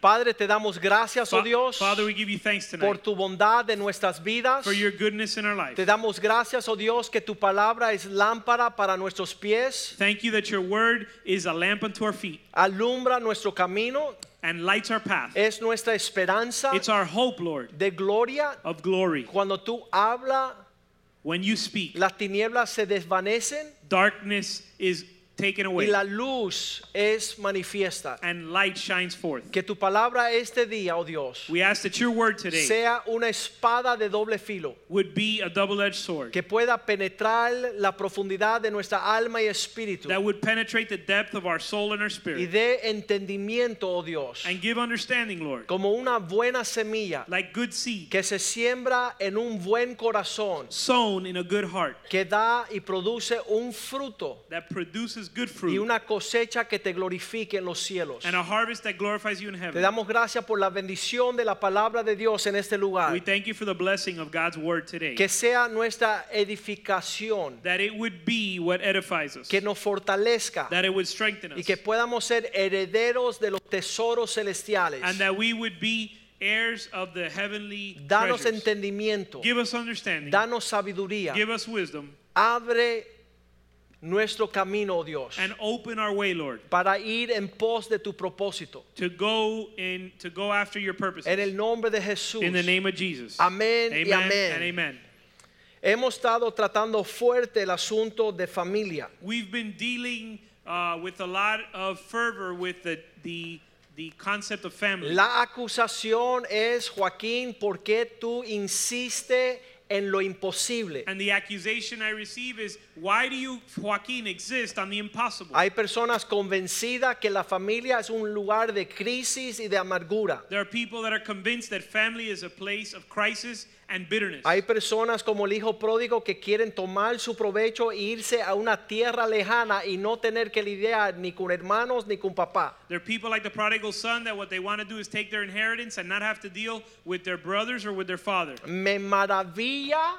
Padre, te damos gracias, oh Dios, Father, we give you thanks por tonight tu bondad en nuestras vidas. for your goodness in our life. Te damos gracias, oh Dios, que tu palabra es lámpara para nuestros pies, Thank you that your word is a lamp unto our feet alumbra nuestro camino, and lights our path. es nuestra esperanza It's our hope, Lord, de gloria. of glory. Cuando tú hablas, When you speak, las tinieblas se desvanecen darkness is taken y away. la luz es manifiesta. and light shines forth. Que tu palabra este día, oh Dios, We ask that your word today sea una espada de doble filo. would be a double-edged sword que pueda penetrar la profundidad de nuestra alma y espíritu. that would penetrate the depth of our soul and our y spirit dé entendimiento, oh Dios, and give understanding, Lord, como una buena semilla like good seed que se siembra en un buen corazón. sown in a good heart que da y produce un fruto that produces good y fruit una cosecha que te glorifique en los cielos. and a harvest that glorifies you in Te heaven. damos gracias por la bendición de la palabra de Dios en este lugar. We thank you for the blessing of God's word today. Que sea nuestra edificación, That it would be what edifies us. que nos fortalezca That it would strengthen y us. que podamos ser herederos de los tesoros celestiales. And that we would be heirs of the heavenly Danos treasures. entendimiento, Give us understanding. danos sabiduría, Give us wisdom. abre nuestro camino, oh Dios, And open our way, Lord, para ir en pos de tu propósito. to go in to go after your purposes. En el nombre de Jesús. in the name of Jesus. Amén y amen amén. and amen. Hemos estado tratando fuerte el asunto de familia. We've been dealing uh, with a lot of fervor with the the the concept of family. La acusación es, Joaquín, ¿por qué tú insistes en lo imposible? and the accusation I receive is, why do you, Joaquin, exist on the impossible? Hay personas convencidas que la familia es un lugar de crisis y de amargura. There are people that are convinced that family is a place of crisis and bitterness. Hay personas como el hijo pródigo que quieren tomar su provecho e irse a una tierra lejana y no tener que lidiar ni con hermanos ni con papá. there are people like the prodigal son that what they want to do is take their inheritance and not have to deal with their brothers or with their father. Me maravilla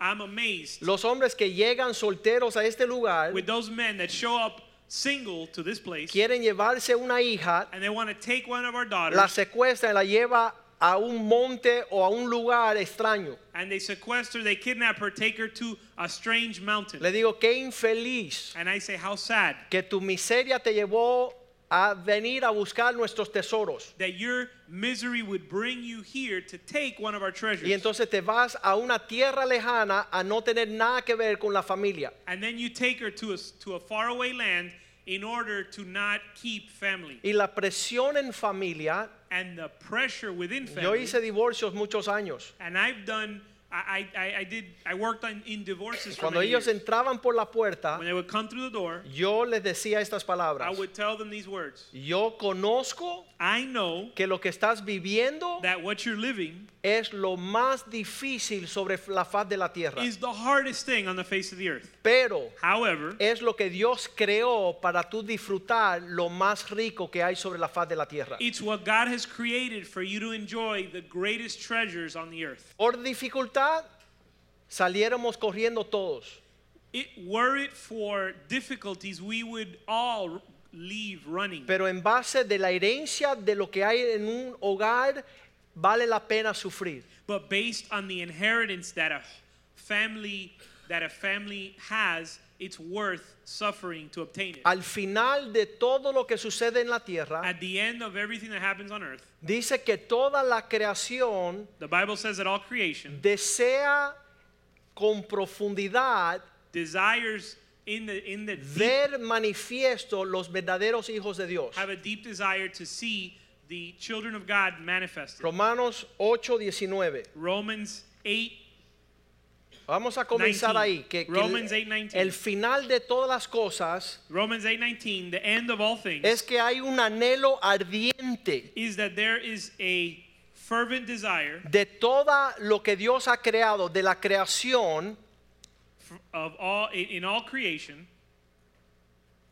I'm amazed los hombres que llegan solteros a este lugar, with those men that show up single to this place quieren llevarse una hija, and they want to take one of our daughters la secuestra y la lleva a un monte o a un lugar extraño. and they sequester, they kidnap her, take her to a strange mountain. Le digo, qué infeliz And I say, how sad que tu miseria te llevó a venir a buscar nuestros tesoros. that your misery would bring you here to take one of our treasures. Y entonces te vas a una tierra lejana a no tener nada que ver con la familia. and then you take her to a, to a faraway land in order to not keep family. Y la presión en familia, And the pressure within family. yo hice divorcios muchos años. and I've done, I, I, I did, I worked on, in divorces for Cuando ellos years. entraban por la puerta, When they would come through the door, yo les decía estas palabras. I would tell them these words. Yo conozco I know que lo que estás viviendo that what you're living es lo más difícil sobre la faz de la tierra. is the hardest thing on the face of the earth. Pero However, es lo que Dios creó para tú disfrutar lo más rico que hay sobre la faz de la tierra. it's what God has created for you to enjoy the greatest treasures on the earth. Por dificultad saliéramos corriendo todos. It, were it for difficulties, we would all leave running. Pero en base de la herencia de lo que hay en un hogar, vale la pena sufrir. But based on the inheritance that a family that a family has, it's worth suffering to obtain it. Al final de todo lo que sucede en la tierra, At the end of everything that happens on earth, dice que toda la creación the Bible says that all creation desea con profundidad desires in the in the deep, ver manifiesto los verdaderos hijos de Dios. have a deep desire to see the children of God manifested. Romanos 8, 19. Romans 8 Vamos a comenzar 19. ahí. Que, que Romans el, 8:19. el final de todas las cosas Romans 8:19, the end of all things es que hay un anhelo ardiente is that there is a fervent desire de toda lo que Dios ha creado, de la creación, of all in all creation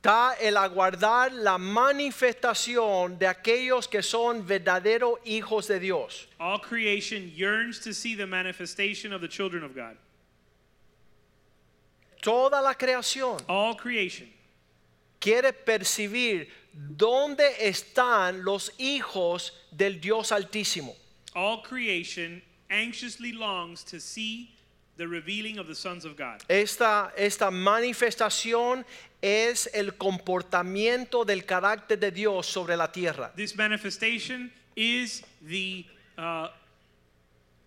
está el aguardar la manifestación de aquellos que son verdaderos hijos de Dios. all creation yearns to see the manifestation of the children of God. Toda la creación All creation quiere percibir dónde están los hijos del Dios Altísimo. all creation anxiously longs to see the revealing of the sons of God. Esta, esta manifestación es el comportamiento del carácter de Dios sobre la tierra. This manifestation is the uh,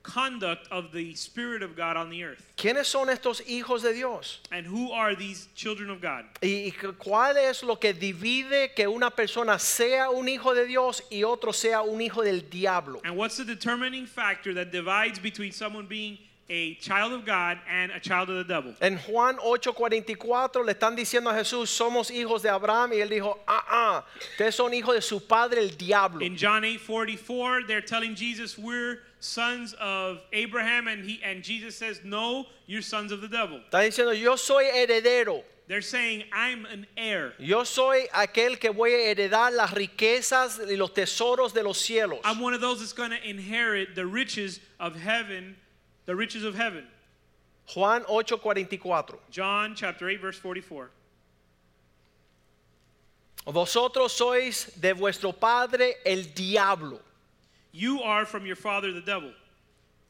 conduct of the Spirit of God on the earth. ¿Quiénes son estos hijos de Dios? And who are these children of God? ¿Y cuál es lo que divide que una persona sea un hijo de Dios y otro sea un hijo del diablo? And what's the determining factor that divides between someone being a child of God and a child of the devil? En Juan 8:44 le están diciendo a Jesús, somos hijos de Abraham, y él dijo, ah, ah, ustedes son hijos de su padre el diablo. In John 8 44, they're telling Jesus, We're sons of Abraham, and he and Jesus says, No, you're sons of the devil. Está diciendo, yo soy heredero. They're saying, I'm an heir. Yo soy aquel que voy a heredar las riquezas y los tesoros de los cielos. I'm one of those that's going to inherit the riches of heaven, the riches of heaven. Juan 8:44. John chapter 8, verse 44. Vosotros sois de vuestro padre el diablo. You are from your father the devil.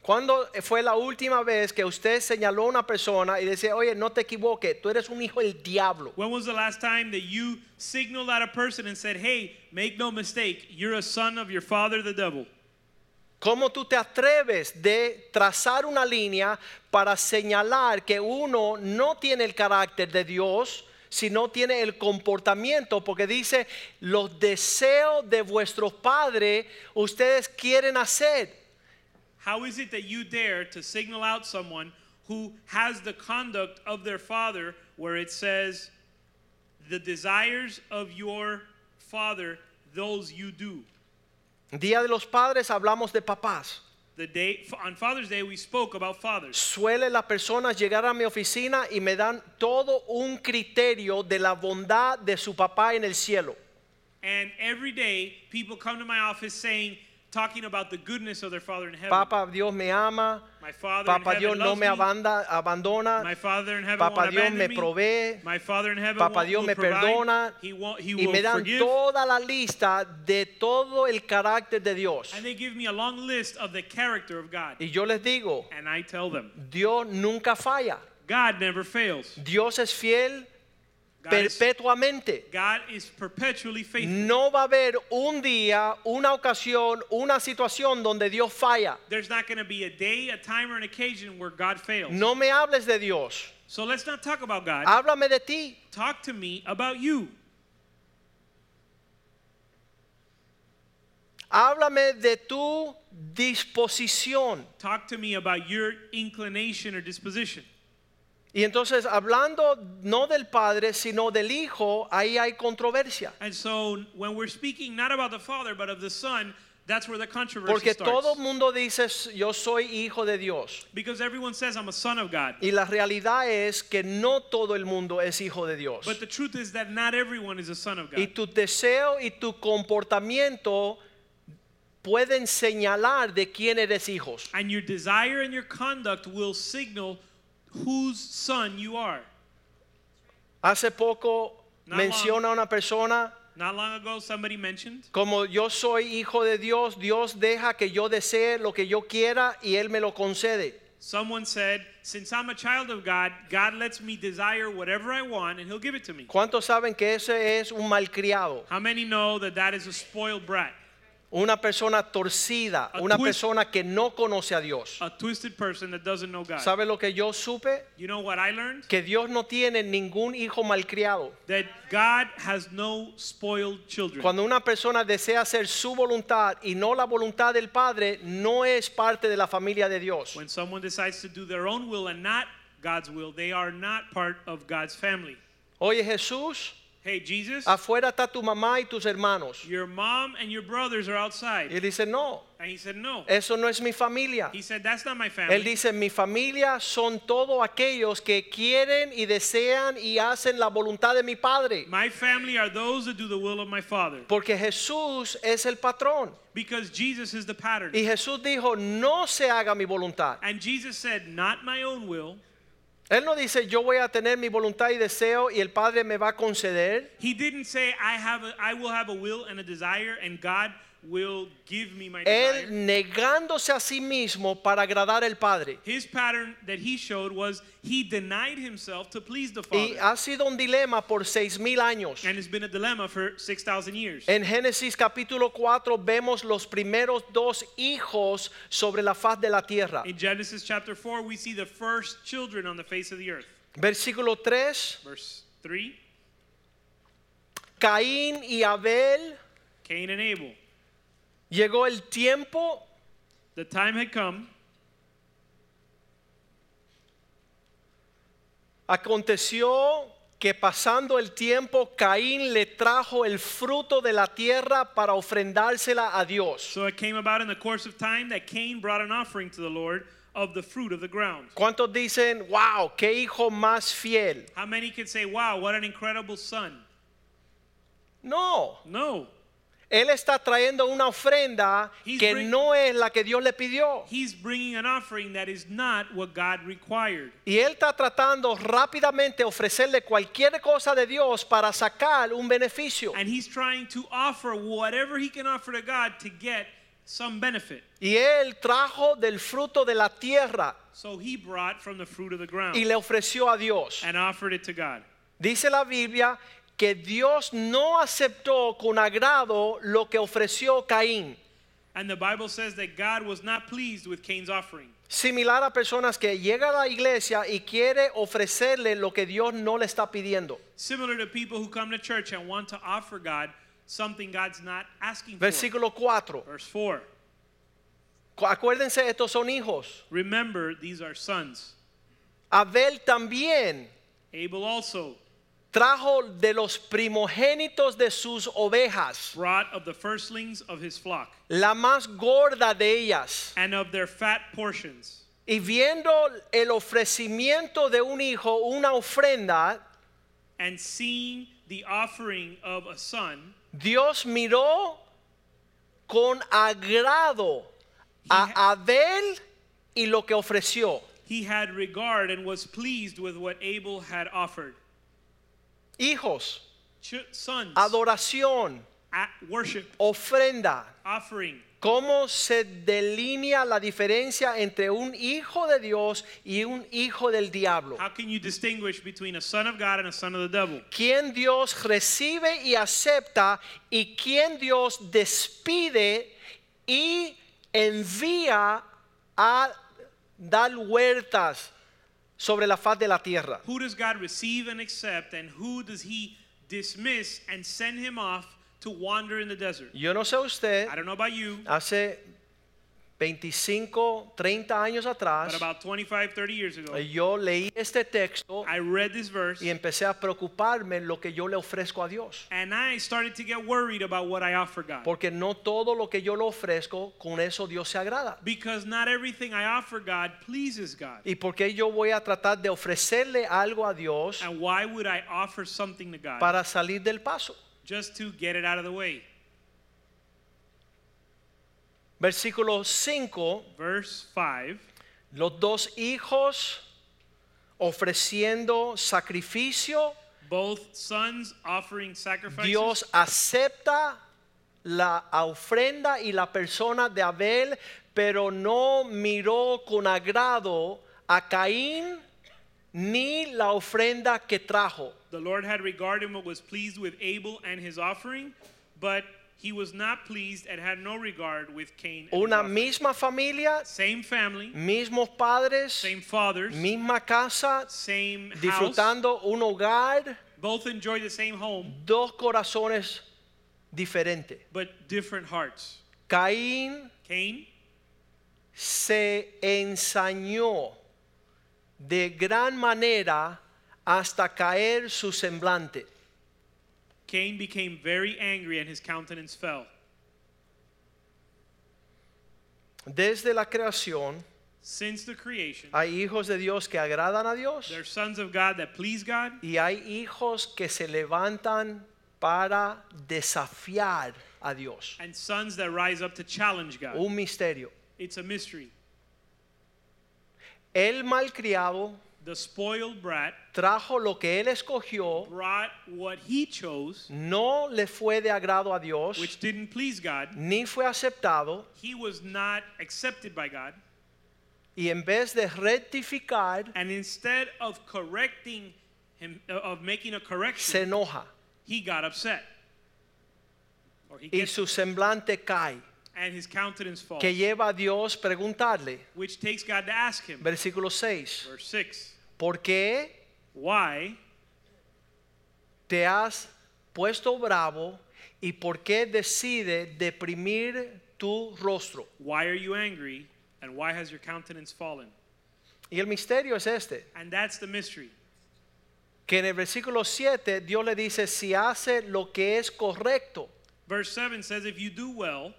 ¿Cuándo fue la última vez que usted señaló a una persona y decía, oye, no te equivoques, tú eres un hijo del diablo? When was the last time that you signaled at a person and said, Hey, make no mistake, you're a son of your father the devil? ¿Cómo tú te atreves de trazar una línea para señalar que uno no tiene el carácter de Dios, sino tiene el comportamiento? Porque dice, los deseos de vuestros padres ustedes quieren hacer. How is it that you dare to signal out someone who has the conduct of their father where it says, the desires of your father, those you do? Día de los Padres hablamos de papás. The day on Father's Day we spoke about fathers. Suele las personas llegar a mi oficina y me dan todo un criterio de la bondad de su papá en el cielo. And every day people come to my office saying, talking about the goodness of their father in heaven. Papa, Dios me ama. my father Papa in Dios heaven no me abanda- abandona. My father in heaven Papa Dios me provee. My father in heaven Papa Dios me provide. perdona. He, won't, he Y me dan forgive. toda la lista de todo el carácter de Dios. And they give me a long list of the character of God. Y yo les digo, And I tell them, Dios nunca falla. God never fails. Dios es fiel God is, perpetuamente. God is perpetually faithful. No va a haber un día, una ocasión, una situación donde Dios falla. There's not going to be a day, a time, or an occasion where God fails. No me hables de Dios. So let's not talk about God. Háblame de ti. Talk to me about you. Háblame de tu disposición. Talk to me about your inclination or disposition. Y entonces, hablando no del Padre, sino del Hijo, ahí hay controversia. And so when we're speaking not about the Father, but of the Son, that's where the controversy Porque starts. todo el mundo dice, yo soy hijo de Dios. Because everyone says I'm a son of God. Y la realidad es que no todo el mundo es hijo de Dios. But the truth is that not everyone is a son of God. Y tu deseo y tu comportamiento pueden señalar de quién eres hijos. And your desire and your conduct will signal whose son you are. Hace poco Not menciona una persona Not long ago, somebody mentioned, como yo soy hijo de Dios, Dios deja que yo desee lo que yo quiera y Él me lo concede. someone said, Since I'm a child of God, God lets me desire whatever I want and He'll give it to me. ¿Cuántos saben que ese es un malcriado? How many know that that is a spoiled brat? Una persona torcida, A una twist- persona que no conoce a Dios. A twisted person that doesn't know God. ¿Sabe lo que yo supe? You know what I learned? Que Dios no tiene ningún hijo malcriado. That God has no spoiled children. Cuando una persona desea hacer su voluntad y no la voluntad del Padre, no es parte de la familia de Dios. When someone decides to do their own will and not God's will, they are not part of God's family. Oye Jesús, Hey, Jesus, afuera está tu mamá y tus hermanos. your mom and your brothers are Y outside. él dice, no, And he said, No. eso no es mi familia. He said, That's not my Él family. dice, mi familia son todos aquellos que quieren y desean y hacen la voluntad de mi Padre. My family are those that do the will of my Father. Porque Jesús es el patrón. Because Jesus is the pattern. Y Jesús dijo, no se haga mi voluntad. And Jesus said, Not my own will. Él no dice, yo voy a tener mi voluntad y deseo y el Padre me va a conceder. He didn't say, I, have a, I will have a will and a desire, and God will give me my Él negándose a sí mismo para agradar al Padre. His pattern that he showed was he denied himself to please the Y Father. ha sido un dilema por seis mil años. And it's been a dilemma for 6,000 years. En Génesis capítulo 4 vemos los primeros dos hijos sobre la faz de la tierra. In Genesis chapter 4, we see the first children on the face of the earth. Versículo 3, Verse 3 Caín y Abel, Cain and Abel. Llegó el tiempo The time had come. Aconteció que pasando el tiempo, Caín le trajo el fruto de la tierra para ofrendársela a Dios. So it came about in the course of time that Cain brought an offering to the Lord of the fruit of the ground. ¿Cuántos dicen, wow, qué hijo más fiel? How many could say, wow, what an incredible son? No, No. Él está trayendo una ofrenda He's que bring- no es la que Dios le pidió. He's bringing an offering that is not what God required. Y él está tratando rápidamente ofrecerle cualquier cosa de Dios para sacar un beneficio. And he's trying to offer whatever he can offer to God to get some benefit. Y él trajo del fruto de la tierra So he brought from the fruit of the ground y le ofreció a Dios. and offered it to God. Dice la Biblia que Dios no aceptó con agrado lo que ofreció Caín. And the Bible says that God was not pleased with Cain's offering. Similar a personas que llegan a la iglesia y quiere ofrecerle lo que Dios no le está pidiendo. Similar to people who come to church and want to offer God something God's not asking for. Versículo 4. Verse 4. Cu- Acuérdense, estos son hijos. Remember, these are sons. Abel también Abel also trajo de los primogénitos de sus ovejas, brought of the firstlings of his flock la más gorda de ellas. and of their fat portions. Y viendo el ofrecimiento de un hijo, una ofrenda, And seeing the offering of a son, Dios miró con agrado a Abel y lo que ofreció. he had regard and was pleased with what Abel had offered. Hijos, sons, adoración, worship, ofrenda. offering. ¿Cómo se delinea la diferencia entre un hijo de Dios y un hijo del diablo? How can you distinguish between a son of God and a son of the devil? ¿Quién Dios recibe y acepta y quién Dios despide y envía a dar huertas sobre la faz de la tierra? Who does God receive and accept, and who does he dismiss and send him off to wander in the desert? Yo no sé usted, I don't know about you, hace 25, 30 años atrás, but about 25, 30 years ago, yo leí este texto I read this verse y empecé a preocuparme lo que yo le ofrezco a Dios. and I started to get worried about what I offer God. Porque no todo lo que yo le ofrezco, con eso Dios se agrada. Because not everything I offer God pleases God. ¿Y por qué yo voy a tratar de ofrecerle algo a Dios And why would I offer something to God para salir del paso? just to get it out of the way? Versículo 5, Verse 5 los dos hijos ofreciendo sacrificio, both sons offering sacrifices. Dios acepta la ofrenda y la persona de Abel, pero no miró con agrado a Caín ni la ofrenda que trajo. The Lord had regard and was pleased with Abel and his offering, but he was not pleased and had no regard with Cain. And Una misma familia, Same family, mismos padres, same fathers, misma casa, same house. disfrutando un hogar, Both enjoy the same home, dos corazones diferentes. but different hearts. Caín Cain se ensañó de gran manera hasta caer su semblante. Cain became very angry and his countenance fell. Desde la creación Since the creation, hay hijos de Dios que agradan a Dios they're sons of God that please God, y hay hijos que se levantan para desafiar a Dios. and sons that rise up to challenge God. Un misterio. It's a mystery. El malcriado The spoiled brat trajo lo que él escogió, brought what he chose, no le fue de agrado a Dios, which didn't please God. ni fue aceptado, He was not accepted by God. y en vez de rectificar, And instead of correcting him, uh, of making a se correction, enoja he got upset. Or he y su semblante cae, and his countenance falls. que lleva a Dios preguntarle, Which takes God to ask him. versículo 6, Verse 6. ¿por qué Why te has puesto bravo y por qué decide deprimir tu rostro? Why are you angry? And why has your countenance fallen? Y el misterio es este, And that's the mystery. que en el versículo 7 Dios le dice, si hace lo que es correcto, Verse 7 says, If you do well,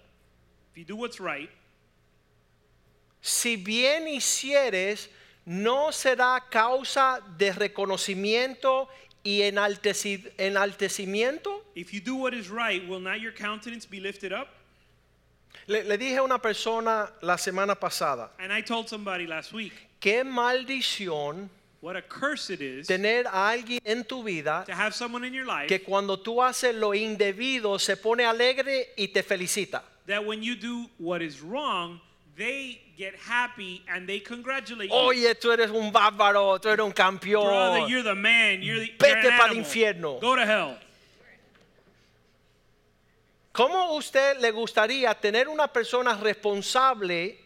if you do what's right, si bien hicieres, no será causa de reconocimiento y enalteci- enaltecimiento. if you do what is right, will not your countenance be lifted up? Le, le dije a una persona la semana pasada, And I told somebody last week, qué maldición what a curse it is tener a alguien en tu vida to have someone in your life que cuando tú haces lo indebido se pone alegre y te felicita. that when you do what is wrong, they get happy and they congratulate you. Oye, tú eres un bárbaro, tú eres un Brother, campeón. you're the man. You're the Vete you're an pa'l animal. infierno. Go to hell. ¿Cómo usted le gustaría tener una persona responsable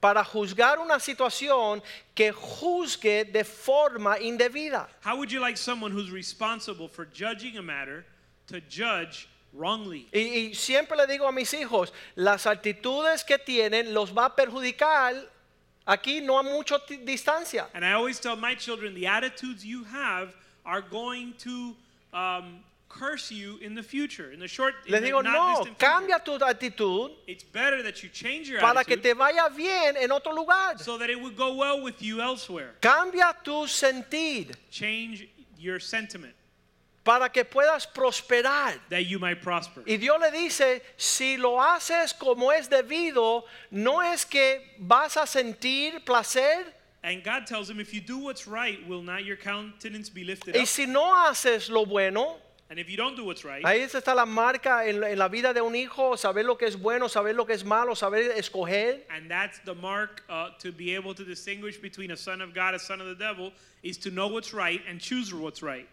para juzgar una situación que juzgue de forma indebida? How would you like someone who's responsible for judging a matter to judge wrongly? Y, y siempre le digo a mis hijos, las actitudes que tienen los va a perjudicar aquí no a mucha distancia. And I always tell my children the attitudes you have are going to um, curse you in the future, in the short, Les digo, no, cambia tu actitud It's better that you change your para que attitude te vaya bien en otro lugar. so that it would go well with you elsewhere. Cambia tu sentir Change your sentiment para que puedas prosperar. that you might prosper. Y Dios le dice, si lo haces como es debido, no es que vas a sentir placer. And God tells him, if you do what's right, will not your countenance be lifted Y up? si no haces lo bueno, And if you don't do what's right, ahí está la marca en, la- en la vida de un hijo, saber lo que es bueno, saber lo que es malo, saber escoger. and that's the mark uh, to be able to distinguish between a son of God, a son of the devil, is to know what's right and choose what's right.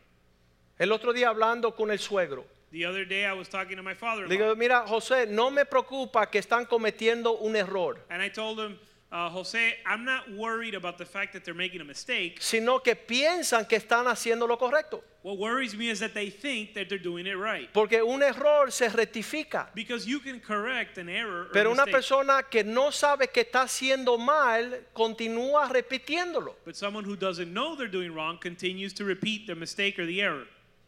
El otro día hablando con el suegro, The other day I was talking to my father, le digo, mira, José, no me preocupa que están cometiendo un error, and I told him, uh, Jose, I'm not worried about the fact that they're making a mistake. sino que piensan que están haciendo lo correcto. What worries me is that they think that they're doing it right. Porque un error se rectifica. Because you can correct an error or Pero una mistake, persona que no sabe que está haciendo mal, continúa repitiéndolo. but someone who doesn't know they're doing wrong continues to repeat the mistake or the error.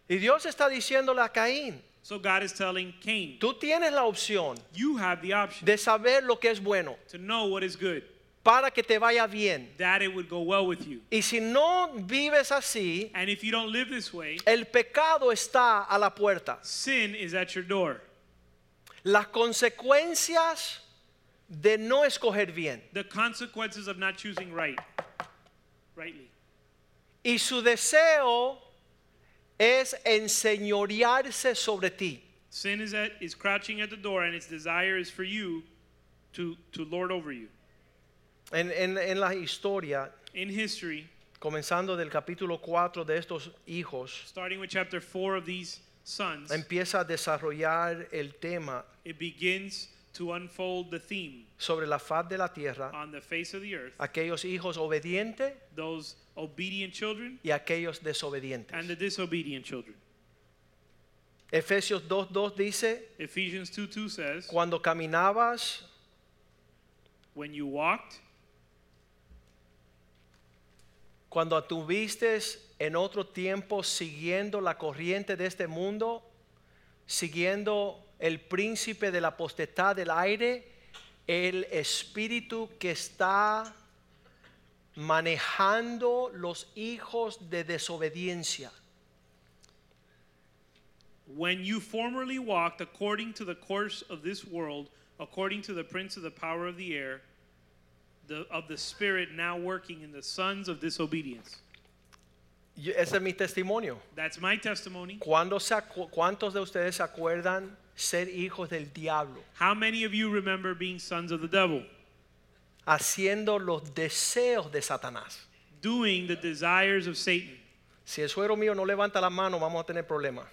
Y Dios está diciéndole a Caín, So God is telling Cain, tú tienes la opción you have the option de saber lo que es bueno to know what is good, para que te vaya bien. that it would go well with you. Y si no vives así, And if you don't live this way, el pecado está a la puerta. sin is at your door. Las consecuencias de no escoger bien The consequences of not choosing right, rightly. y su deseo es enseñorearse sobre ti. Sin is at is crouching at the door, and its desire is for you to to lord over you. En, en- en la historia, In history, comenzando del capítulo 4 de estos hijos, starting with chapter four of these sons, empieza a desarrollar el tema it begins to unfold the theme sobre la faz de la tierra, on the face of the earth. aquellos hijos obedientes Those obedient children y aquellos desobedientes. and the disobedient children. Efesios 2.2 dice, Ephesians 2 2 says, cuando caminabas When you walked, cuando tuviste en otro tiempo siguiendo la corriente de este mundo, siguiendo el príncipe de la potestad del aire, el espíritu que está manejando los hijos de desobediencia. When you formerly walked according to the course of this world, according to the prince of the power of the air, the, of the spirit now working in the sons of disobedience. Ese es mi testimonio. That's my testimony. ¿Cuándo se acu- ¿Cuántos de ustedes se acuerdan ser hijos del diablo? How many of you remember being sons of the devil? Haciendo los deseos de Satanás. Doing the desires of Satan. Si el suegro mío no levanta la mano, vamos a tener problemas.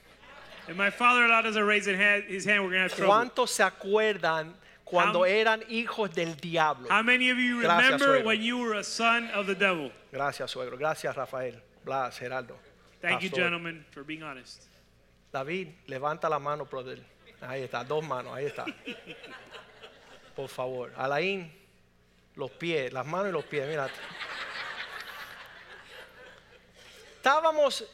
If my father-in-law doesn't raise his hand, his hand we're going to have trouble. ¿Cuántos se acuerdan cuando How- eran hijos del diablo? How many of you Gracias, remember suegro. when you were a son of the devil? Gracias, suegro. Gracias, Rafael. Blas, Geraldo. Thank you, Pastor. gentlemen, for being honest. David, levanta la mano, brother. Ahí está, dos manos, ahí está. Por favor. Alain, los pies, las manos y los pies, mira. Estábamos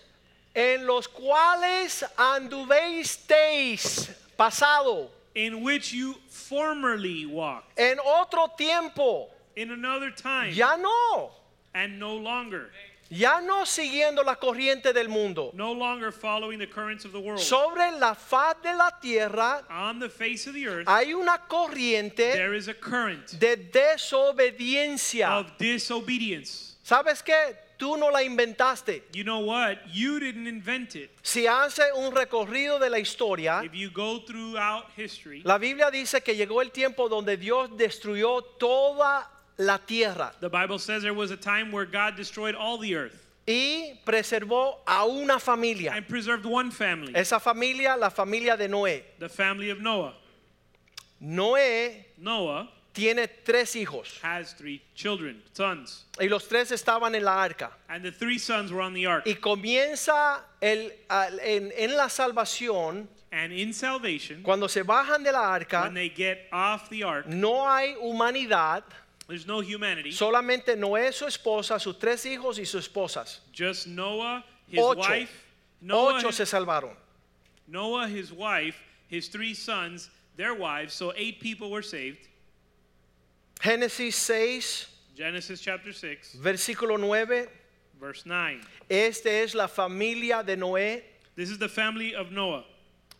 en los cuales anduvisteis pasado In which you formerly walked en otro tiempo. in another time Ya no, and no longer, ya no siguiendo la corriente del mundo. no longer following the currents of the world. Sobre la faz de la tierra On the face of the earth, hay una corriente there is a current de desobediencia. of disobedience. ¿Sabes qué? Tú no la inventaste. You know what? You didn't invent it. Si hace un recorrido de la historia, If you go throughout history, la Biblia dice que llegó el tiempo donde Dios destruyó toda la tierra the Bible says there was a time where God destroyed all the earth y preservó a una familia. and preserved one family, Esa familia, la familia de Noé. the family of Noah. Noé Noah tiene tres hijos has three children, sons, y los tres estaban en la arca. and the three sons were on the ark. Y comienza el, al- en, en la salvación, And in salvation, cuando se bajan de la arca, when they get off the ark, no hay humanidad, there's no humanity, solamente Noé, su esposa, sus tres hijos y sus esposas. just Noah, his Ocho. wife, Noah, Ocho his, se salvaron. Noah, his wife, his three sons, their wives, so eight people were saved. Génesis 6, Genesis chapter 6, versículo 9. verse 9. Esta es la familia de Noé, This is the family of Noah,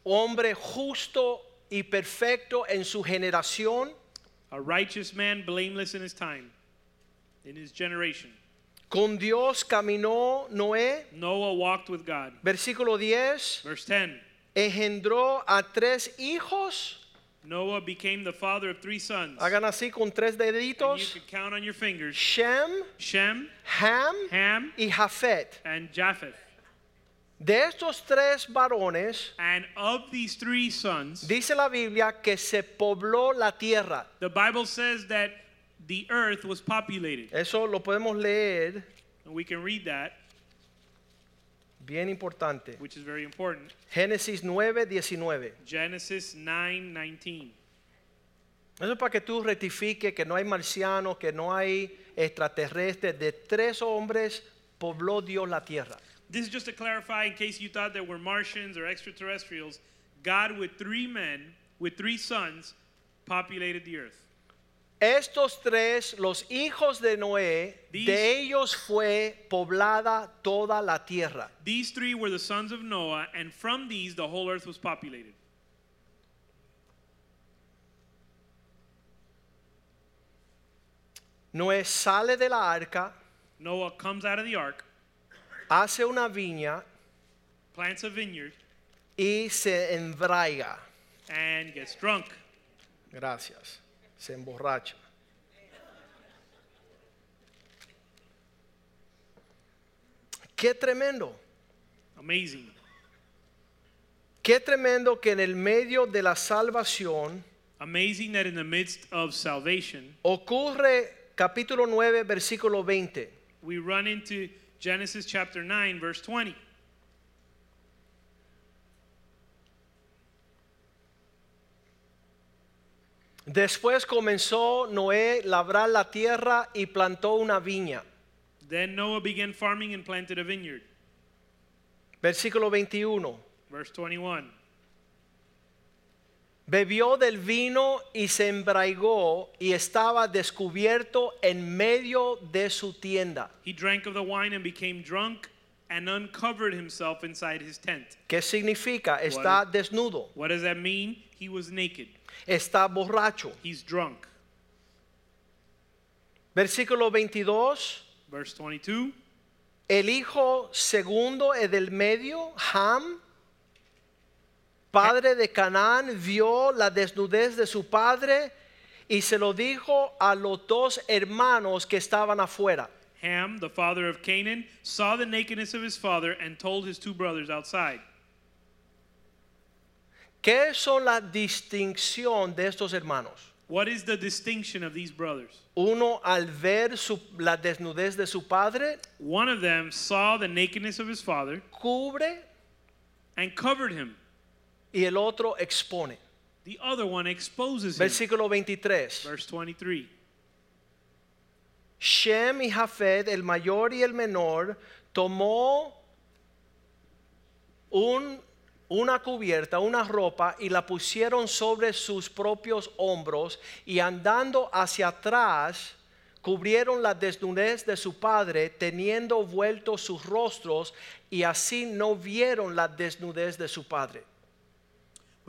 hombre justo y perfecto en su generación. A righteous man, blameless in his time, in his generation. Con Dios caminó Noé. Noah walked with God. Versículo 10. Verse 10 Engendró a tres hijos. Noah became the father of three sons. Hagan así con tres And you deditos. could count on your fingers Shem, Shem, Ham Ham, y Jafet. and Japheth. De estos tres varones, And of these three sons, dice la Biblia que se pobló la tierra. the Bible says that the earth was populated. Eso lo podemos leer, And we can read that, bien importante. which is very important. Génesis 9, 19. Genesis 9 19. Eso es para que tú rectifiques que no hay marcianos, que no hay extraterrestres. De tres hombres pobló Dios la tierra. This is just to clarify in case you thought there were Martians or extraterrestrials. God, with three men, with three sons, populated the earth. Estos tres, los hijos de Noé, These- de ellos fue poblada toda la tierra. These three were the sons of Noah, and from these the whole earth was populated. Noé sale de la arca, Noah comes out of the ark, hace una viña plants a vineyard, y se embraiga. and gets drunk. Gracias. Se emborracha. Qué tremendo. Amazing. Qué tremendo que en el medio de la salvación Amazing that in the midst of salvation, ocurre capítulo 9, versículo 20. we run into Genesis chapter 9, verse 20. Después comenzó Noé labrar la tierra y plantó una viña. Then Noah began farming and planted a vineyard. Versículo 21. Verse 21. Bebió del vino y se embraigó y estaba descubierto en medio de su tienda. He drank of the wine and became drunk and uncovered himself inside his tent. ¿Qué significa? Está desnudo, What does that mean? He was naked. está borracho. He's drunk. Versículo 22. Verse 22. El hijo segundo es del medio, Ham, padre de Canaán, vio la desnudez de su padre y se lo dijo a los dos hermanos que estaban afuera. Ham, the father of Canaan, saw the nakedness of his father and told his two brothers outside. ¿Qué son la distinción de estos hermanos? What is the distinction of these brothers? Uno al ver su- la desnudez de su padre, One of them saw the nakedness of his father cubre and covered him. Y el otro expone. The other one exposes him. Versículo 23. Verse 23. Shem y Jafet, el mayor y el menor, tomó un- una cubierta, una ropa y la pusieron sobre sus propios hombros y andando hacia atrás cubrieron la desnudez de su padre teniendo vueltos sus rostros y así no vieron la desnudez de su padre.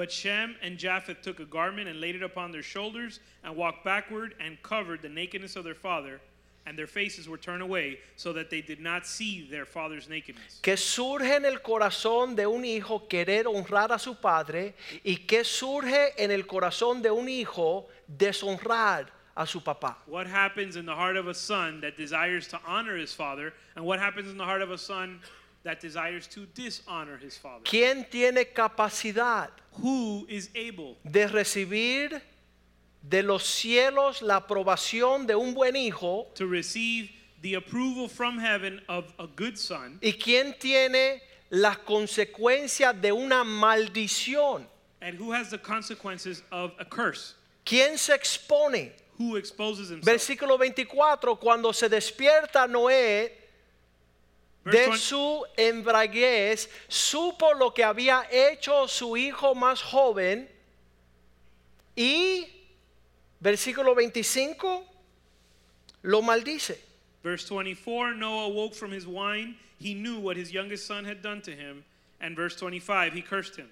But Shem and Japheth took a garment and laid it upon their shoulders and walked backward and covered the nakedness of their father, and their faces were turned away so that they did not see their father's nakedness. que surge en el corazón de un hijo querer honrar a su padre y que surge en el corazón de un hijo deshonrar a su papá. What happens in the heart of a son that desires to honor his father, and what happens in the heart of a son that desires to dishonor his father? ¿Quién tiene capacidad Who is able de recibir de los cielos la aprobación de un buen hijo? to receive the approval from heaven of a good son? ¿Y quién tiene las consecuencias de una maldición? And who has the consequences of a curse? ¿Quién se expone? Who exposes himself? Versículo 24, cuando se despierta Noé de 20 su embraguez, supo lo que había hecho su hijo más joven y, versículo 25, lo maldice. Verse 24 Noah awoke from his wine. He knew what his youngest son had done to him. And verse 25, he cursed him.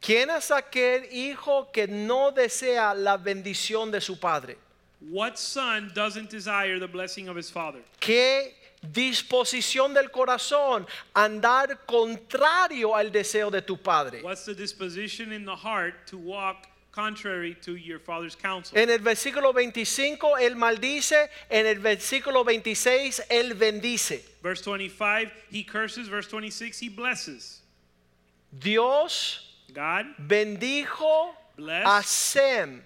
¿Quién es aquel hijo que no desea la bendición de su padre? What son doesn't desire the blessing of his father? ¿Qué disposición del corazón andar contrario al deseo de tu padre? What's the disposition in the heart to walk contrary to your father's counsel? En el versículo 25 él maldice, en el versículo 26 él bendice. Verse 25, he curses. Verse 26, he blesses. Dios God, bendijo Bless. a Sem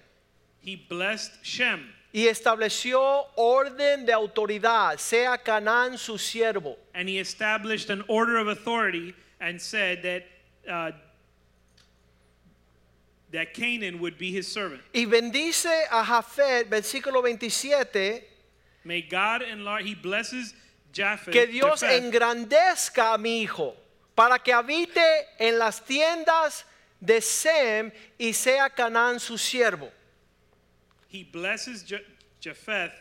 he blessed Shem y estableció orden de autoridad, sea Canaán su siervo. and he established an order of authority and said that uh, that Canaan would be his servant. Y bendice a Jafet, versículo 27, May God enlarge. He blesses Japheth. que Dios Japheth, engrandezca a mi hijo para que habite en las tiendas de Sem y sea Canaán su siervo. He blesses Ja- Japheth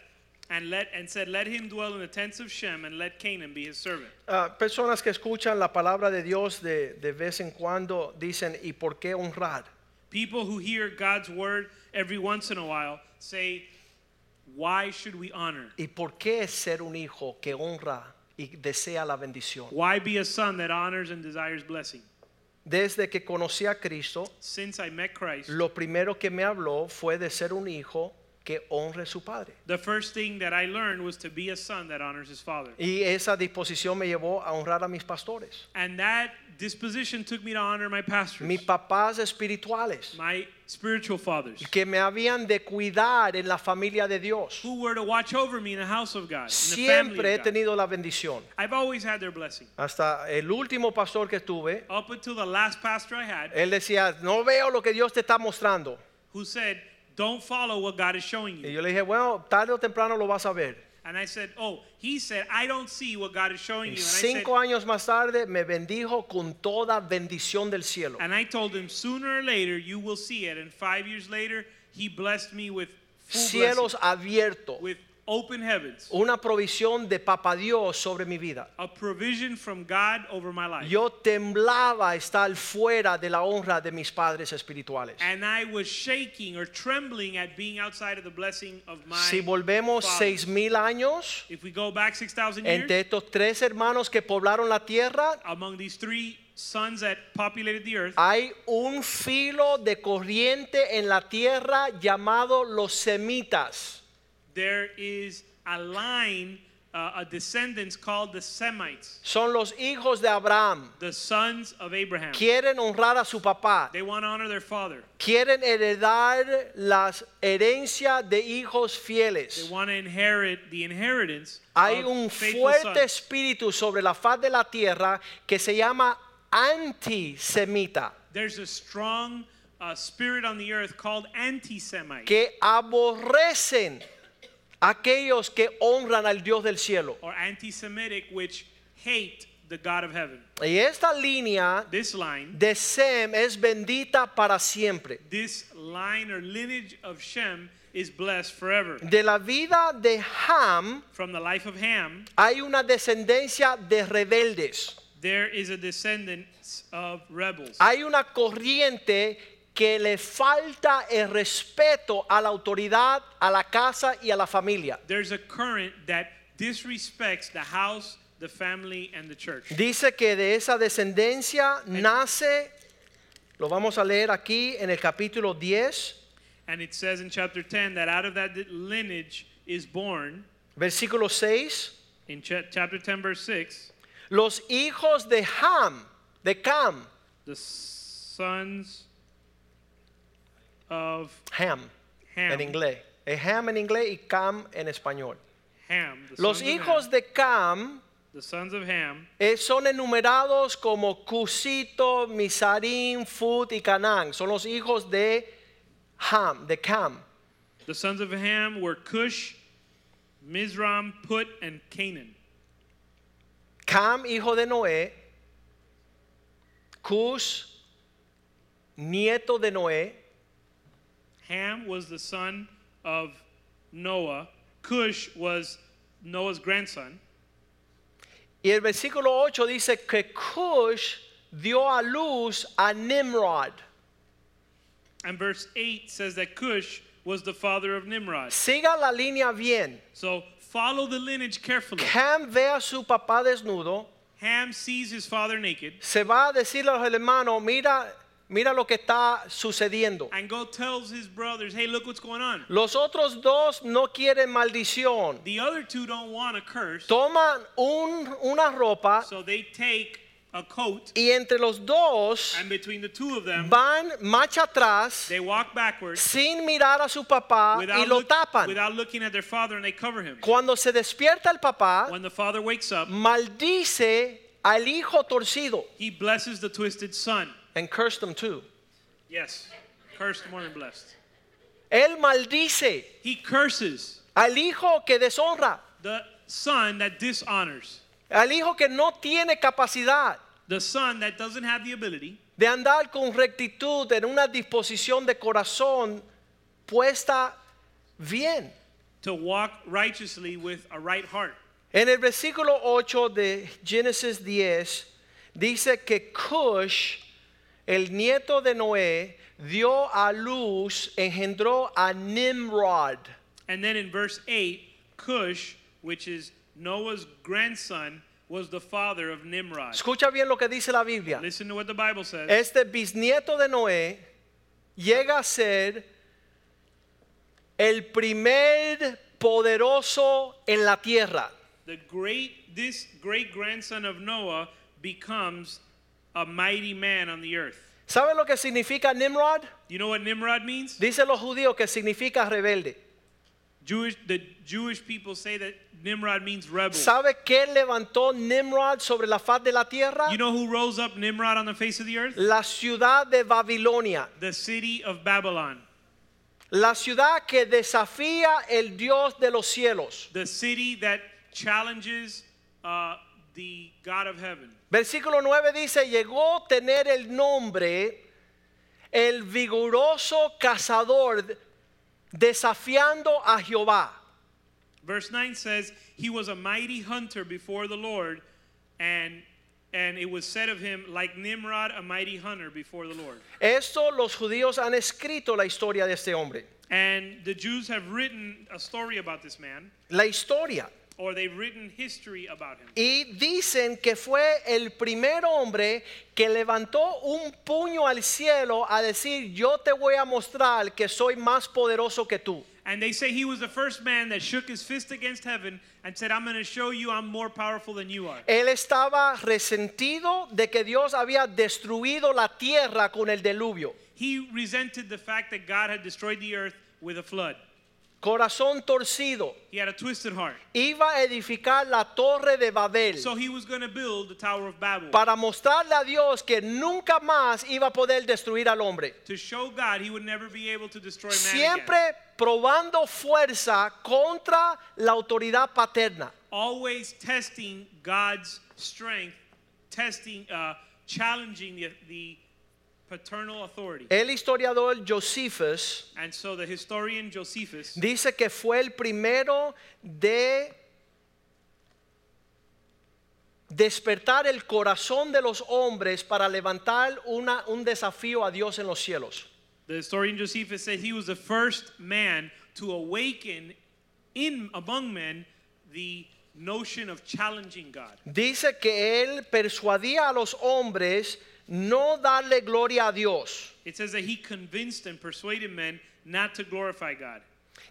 and let and said, "Let him dwell in the tents of Shem, and let Canaan be his servant." Ah, personas que escuchan la palabra de Dios de, de vez en cuando dicen, ¿y por qué honrar? People who hear God's word every once in a while say, "Why should we honor? ¿Y por qué ser un hijo que honra y desea la bendición? Why be a son that honors and desires blessing?" Desde que conocí a Cristo, Since I met Christ, lo primero que me habló fue de ser un hijo que honre a su padre. the first thing that I learned was to be a son that honors his father. Y esa disposición me llevó a honrar a mis pastores, And that disposition took me to honor my pastors, mis papás espirituales, my spiritual fathers, que me habían de cuidar en la familia de Dios. who were to watch over me in the house of God, Siempre he tenido la bendición. I've always had their blessing. Hasta el último pastor que tuve, Up until the last pastor I had, él decía, no veo lo que Dios te está mostrando. who said, Don't follow what God is showing Y you. yo le dije, bueno, tarde o temprano lo vas a ver. And I said, Oh, he said, I don't see what God is showing you. And I, said, años más tarde me bendijo con toda bendición del cielo. and I told him, Sooner or later, you will see it. And five years later, he blessed me with full Cielos blessing, abiertos. with open heavens, Una provisión de Papa Dios sobre mi vida. a provision from God over my life. Yo temblaba estar fuera de la honra de mis padres espirituales. and I was shaking or trembling at being outside of the blessing of my Si volvemos seis mil años, If we go back 6,000 years, entre estos tres hermanos que poblaron la tierra, among these three sons that populated the earth, hay un filo de corriente en la tierra llamado los semitas. There is a line, uh, a descendants called the Semites, Son los hijos de Abraham. the sons of Abraham. Quieren honrar a su papá. They want to honor their father. Quieren heredar las herencias de hijos They fieles. want to inherit the inheritance Hay of un fuerte sons. espíritu sobre la faz de la tierra que se llama antisemita, There's a strong uh, spirit on the earth called anti-Semite que aborrecen aquellos que honran al Dios del cielo. or anti-Semitic, which hate the God of heaven. Y esta línea This line, de Sem es bendita para siempre. this line or lineage of Shem is blessed forever. De la vida de Ham From the life of Ham, hay una descendencia de rebeldes. there is a descendant of rebels. Hay una corriente que le falta el respeto a la autoridad, a la casa y a la familia. There's a current that disrespects the house, the family, and the church. Dice que de esa descendencia nace, lo vamos a leer aquí en el capítulo 10, And it says in chapter 10 that out of that lineage is born, versículo 6, in cha- chapter 10, verse 6, los hijos de Ham, de Cam, the sons of Ham, Ham. en inglés. Es Ham en inglés y Cam en español. Ham. Los hijos Ham, de Cam the sons of Ham eh, son enumerados como Cusito, Misarim, Fut y Canaán. Son los hijos de Ham, de Cam. The sons of Ham were Cush, Mizram, Put, and Canaan. Cam, hijo de Noé. Cus, nieto de Noé. Ham was the son of Noah. Cush was Noah's grandson. Y el versículo 8 dice que Cush dio a luz a Nimrod. And verse 8 says that Cush was the father of Nimrod. Siga la línea bien. So follow the lineage carefully. Cam ve a su papá desnudo. Ham sees his father naked Se va a decirle a los hermanos, mira, mira lo que está sucediendo. and go tells his brothers, hey, look what's going on. Los otros dos no quieren maldición. The other two don't want a curse, Toman un- una ropa so they take a coat, y entre los dos and between the two of them, van marcha atrás they walk backwards sin mirar a su papá y without, lo look- tapan. without looking at their father and they cover him. Cuando se despierta el papá, When the father wakes up, maldice al hijo torcido. he blesses the twisted son. And cursed them too. Yes, cursed more than blessed. Él maldice He curses al hijo que deshonra, the son that dishonors, al hijo que no tiene capacidad the son that doesn't have the ability de andar con rectitud en una disposición de corazón puesta bien. to walk righteously with a right heart. En el versículo 8 de Génesis 10 dice que Cush, el nieto de Noé, dio a luz, engendró a Nimrod. And then in verse 8, Cush, which is Noah's grandson, was the father of Nimrod. Escucha bien lo que dice la Biblia. Listen to what the Bible says. Este bisnieto de Noé llega a ser el primer poderoso en la tierra. The great this great grandson of Noah becomes a mighty man on the earth. ¿Sabe lo que significa Nimrod? You know what Nimrod means? Dice los judíos que significa rebelde. Jewish the Jewish people say that Nimrod means rebel. ¿Sabe qué levantó Nimrod sobre la faz de la tierra? You know who rose up Nimrod on the face of the earth? La ciudad de Babilonia. The city of Babylon. La ciudad que desafía el Dios de los cielos. the city that challenges uh, the God of heaven. Versículo 9 dice, llegó a tener el nombre el vigoroso cazador desafiando a Jehová. Verse 9 says, He was a mighty hunter before the Lord, and and it was said of him, like Nimrod, a mighty hunter before the Lord. Esto los judíos han escrito la historia de este hombre. And the Jews have written a story about this man, La historia. Or they've written history about him. Y dicen que fue el primer hombre que levantó un puño al cielo a decir, yo te voy a mostrar que soy más poderoso que tú. And they say he was the first man that shook his fist against heaven and said, I'm going to show you I'm more powerful than you are. Él estaba resentido de que Dios había destruido la tierra con el diluvio. He resented the fact that God had destroyed the earth with a flood. Corazón torcido. He had a twisted heart. Iba a edificar la torre de Babel So he was going to build the Tower of Babel para mostrarle a Dios que nunca más iba a poder destruir al hombre. to show God he would never be able to destroy man again. Siempre probando fuerza contra la autoridad paterna. Always testing God's strength, testing, uh, challenging the, the paternal authority. El historiador Josephus And so the historian Josephus dice que fue el primero de despertar el corazón de los hombres para levantar una, un desafío a Dios en los cielos. The historian Josephus said he was the first man to awaken in among men the notion of challenging God. Dice que él persuadía a los hombres no darle gloria a Dios, It says that he convinced and persuaded men not to glorify God.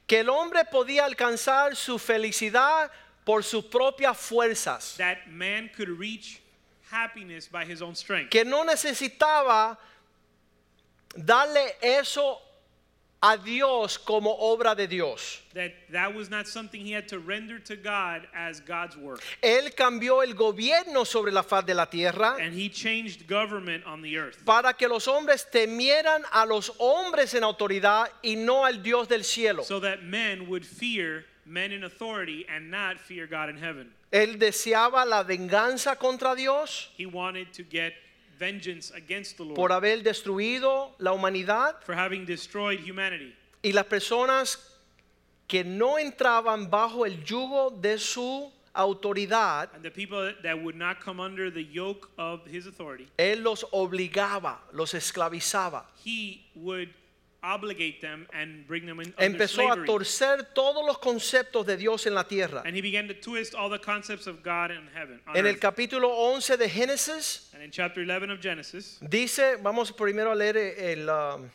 que el hombre podía alcanzar su felicidad por sus propias fuerzas, That man could reach happiness by his own strength. que no necesitaba darle eso a Dios como obra de Dios. That that was not something he had to render to God as God's work. Él cambió el gobierno sobre la faz de la tierra And he changed government on the earth para que los hombres temieran a los hombres en autoridad y no al Dios del cielo. so that men would fear men in authority and not fear God in heaven. Él deseaba la venganza contra Dios He wanted to get vengeance against the Lord por haber destruido la humanidad for having destroyed humanity. y las personas que no entraban bajo el yugo de su autoridad, And the people that would not come under the yoke of his authority, él los obligaba, los esclavizaba. he would obligate them and bring them in Empezó a torcer todos los conceptos de Dios en la tierra. And he began to twist all the concepts of God in heaven. on En el earth. capítulo 11 de Génesis and in chapter 11 of Genesis, dice, vamos primero a leer el, um,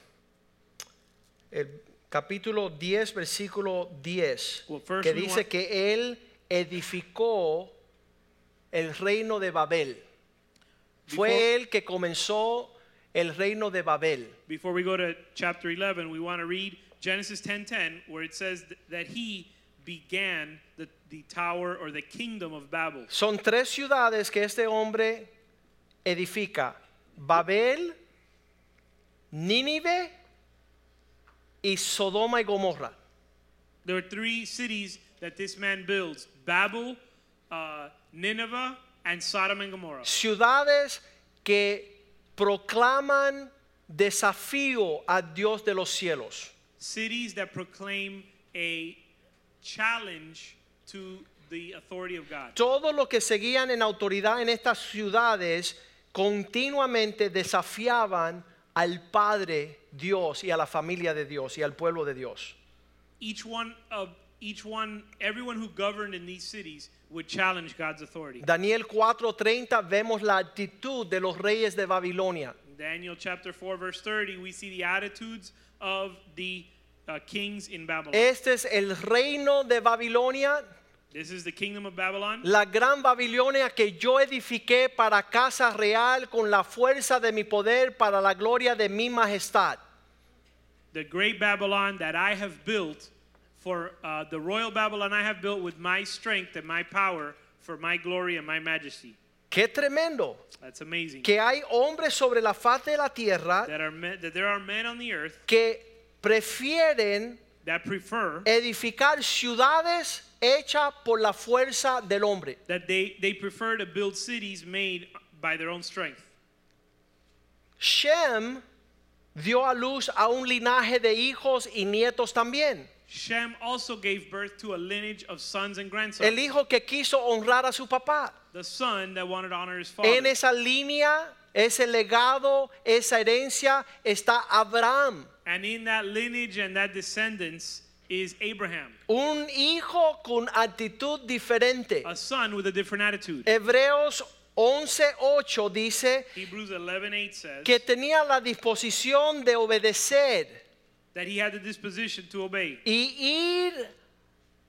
el capítulo 10, versículo 10, Well, first que we dice want- que él edificó el reino de Babel. Fue Before- él que comenzó el reino de Babel. before we go to chapter 11, we want to read Genesis 10:10 where it says that he began the, the tower or the kingdom of Babel. Son tres ciudades que este hombre edifica. Babel, Nínive y Sodoma y Gomorra. There are three cities that this man builds: Babel, uh, Nineveh, and Sodom and Gomorrah. Ciudades que proclaman desafío a Dios de los cielos. Cities that proclaim a challenge to the authority of God. Todos los que seguían en autoridad en estas ciudades continuamente desafiaban al Padre Dios y a la familia de Dios y al pueblo de Dios. Each one of each one, everyone who governed in these cities would challenge God's authority. Daniel 4:30 vemos la actitud de los reyes de Babilonia. In Daniel chapter 4 verse 30, we see the attitudes of the uh, kings in Babylon. Este es el reino de Babilonia, This is the kingdom of Babylon, la gran Babilonia que yo edifiqué para casa real con la fuerza de mi poder para la gloria de mi majestad. the great Babylon that I have built for uh, the royal Babylon I have built with my strength and my power for my glory and my majesty. Qué tremendo That's amazing. que hay hombres sobre la faz de la tierra That are men, that there are men on the earth que prefieren that prefer edificar ciudades hechas por la fuerza del hombre. that they, they prefer to build cities made by their own strength. Shem dio a luz a un linaje de hijos y nietos también. Shem also gave birth to a lineage of sons and grandsons. El hijo que quiso honrar a su papá. the son that wanted to honor his father. En esa línea, ese legado, esa herencia está Abraham. and in that lineage and that descendants is Abraham, Un hijo con actitud diferente. a son with a different attitude. Hebreos 11:8 dice Hebrews 11:8 says que tenía la disposición de obedecer that he had the disposition to obey y ir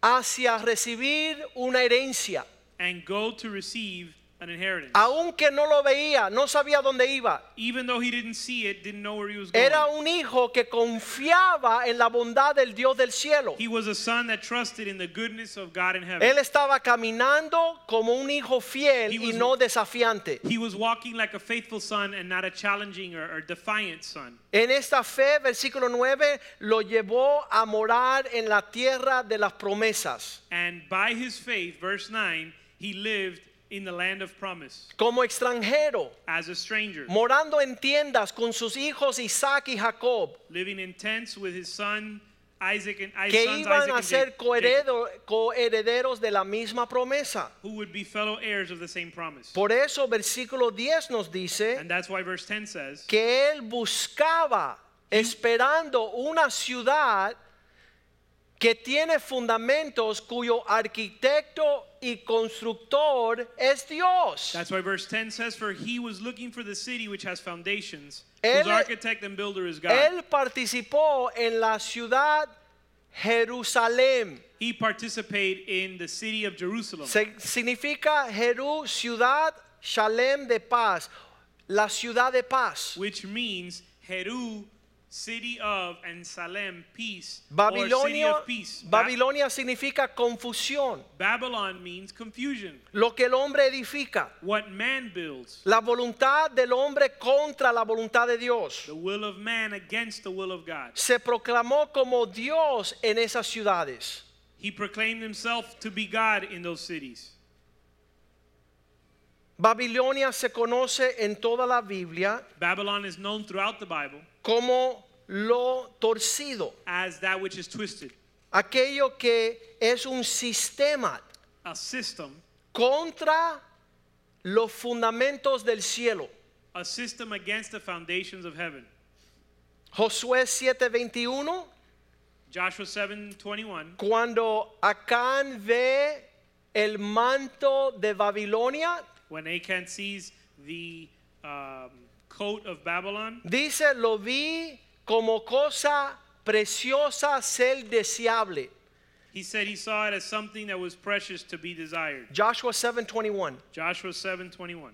hacia recibir una herencia. and go to receive an inheritance. Aunque no lo veía, no sabía dónde iba. Even though he didn't see it, didn't know where he was going. Era un hijo que confiaba en la bondad del Dios del cielo. He was a son that trusted in the goodness of God in heaven. Él estaba caminando como un hijo fiel y no desafiante. He was walking like a faithful son and not a challenging or, or defiant son. En esta fe, versículo 9, lo llevó a morar en la tierra de las promesas. And by his faith, verse 9, he lived in the land of promise Como extranjero, as a stranger, morando en tiendas con sus hijos Isaac y Jacob, living in tents with his son Isaac and his que iban Isaac a ser coherederos de la misma promesa. who would be fellow heirs of the same promise. Por eso, versículo 10 nos dice And that's why verse 10 says que él buscaba, esperando una ciudad que tiene fundamentos cuyo arquitecto y constructor es Dios. That's why verse 10 says, For he was looking for the city which has foundations, Él- whose architect and builder is God. Él participó en la ciudad Jerusalén. he participated in the city of Jerusalem, Se- significa Jerú, ciudad Shalem de paz, la ciudad de paz. which means Heru, city of, and Salem, peace, or city Babilonia, of peace. Ba- Babilonia significa confusión, Babylon means confusion. lo que el hombre edifica. What man builds, La voluntad del hombre contra la voluntad de Dios. the will of man against the will of God. Se proclamó como Dios en esas ciudades. He proclaimed himself to be God in those cities. Babilonia se conoce en toda la Biblia Babylon is known throughout the Bible como lo torcido, as that which is twisted, aquello que es un sistema a system, contra los fundamentos del cielo. a system against the foundations of heaven. Josué 7:21, Joshua 7:21. cuando Acán ve el manto de Babilonia, When Achan sees the um, coat of Babylon, dice, lo vi como cosa preciosa ser deseable. he said he saw it as something that was precious to be desired. Joshua 7:21. Joshua 7:21.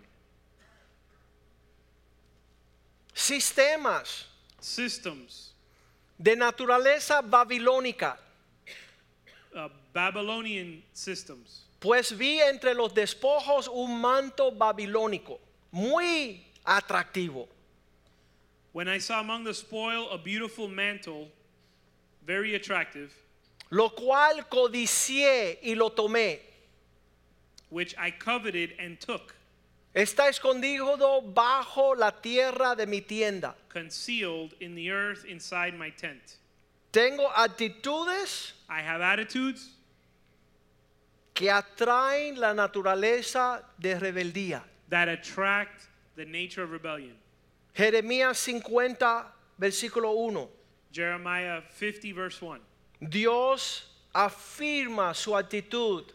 Sistemas Systems, de naturaleza babilónica. uh, Babylonian systems. Pues vi entre los despojos un manto babilónico, muy atractivo. When I saw among the spoil a beautiful mantle, very attractive, lo cual codicié y lo tomé. which I coveted and took, Está escondido bajo la tierra de mi tienda. concealed in the earth inside my tent. Tengo actitudes I have attitudes que atraen la naturaleza de rebeldía. that attract the nature of rebellion. Jeremías 50, versículo 1. Jeremiah 50, verse 1. Dios afirma su actitud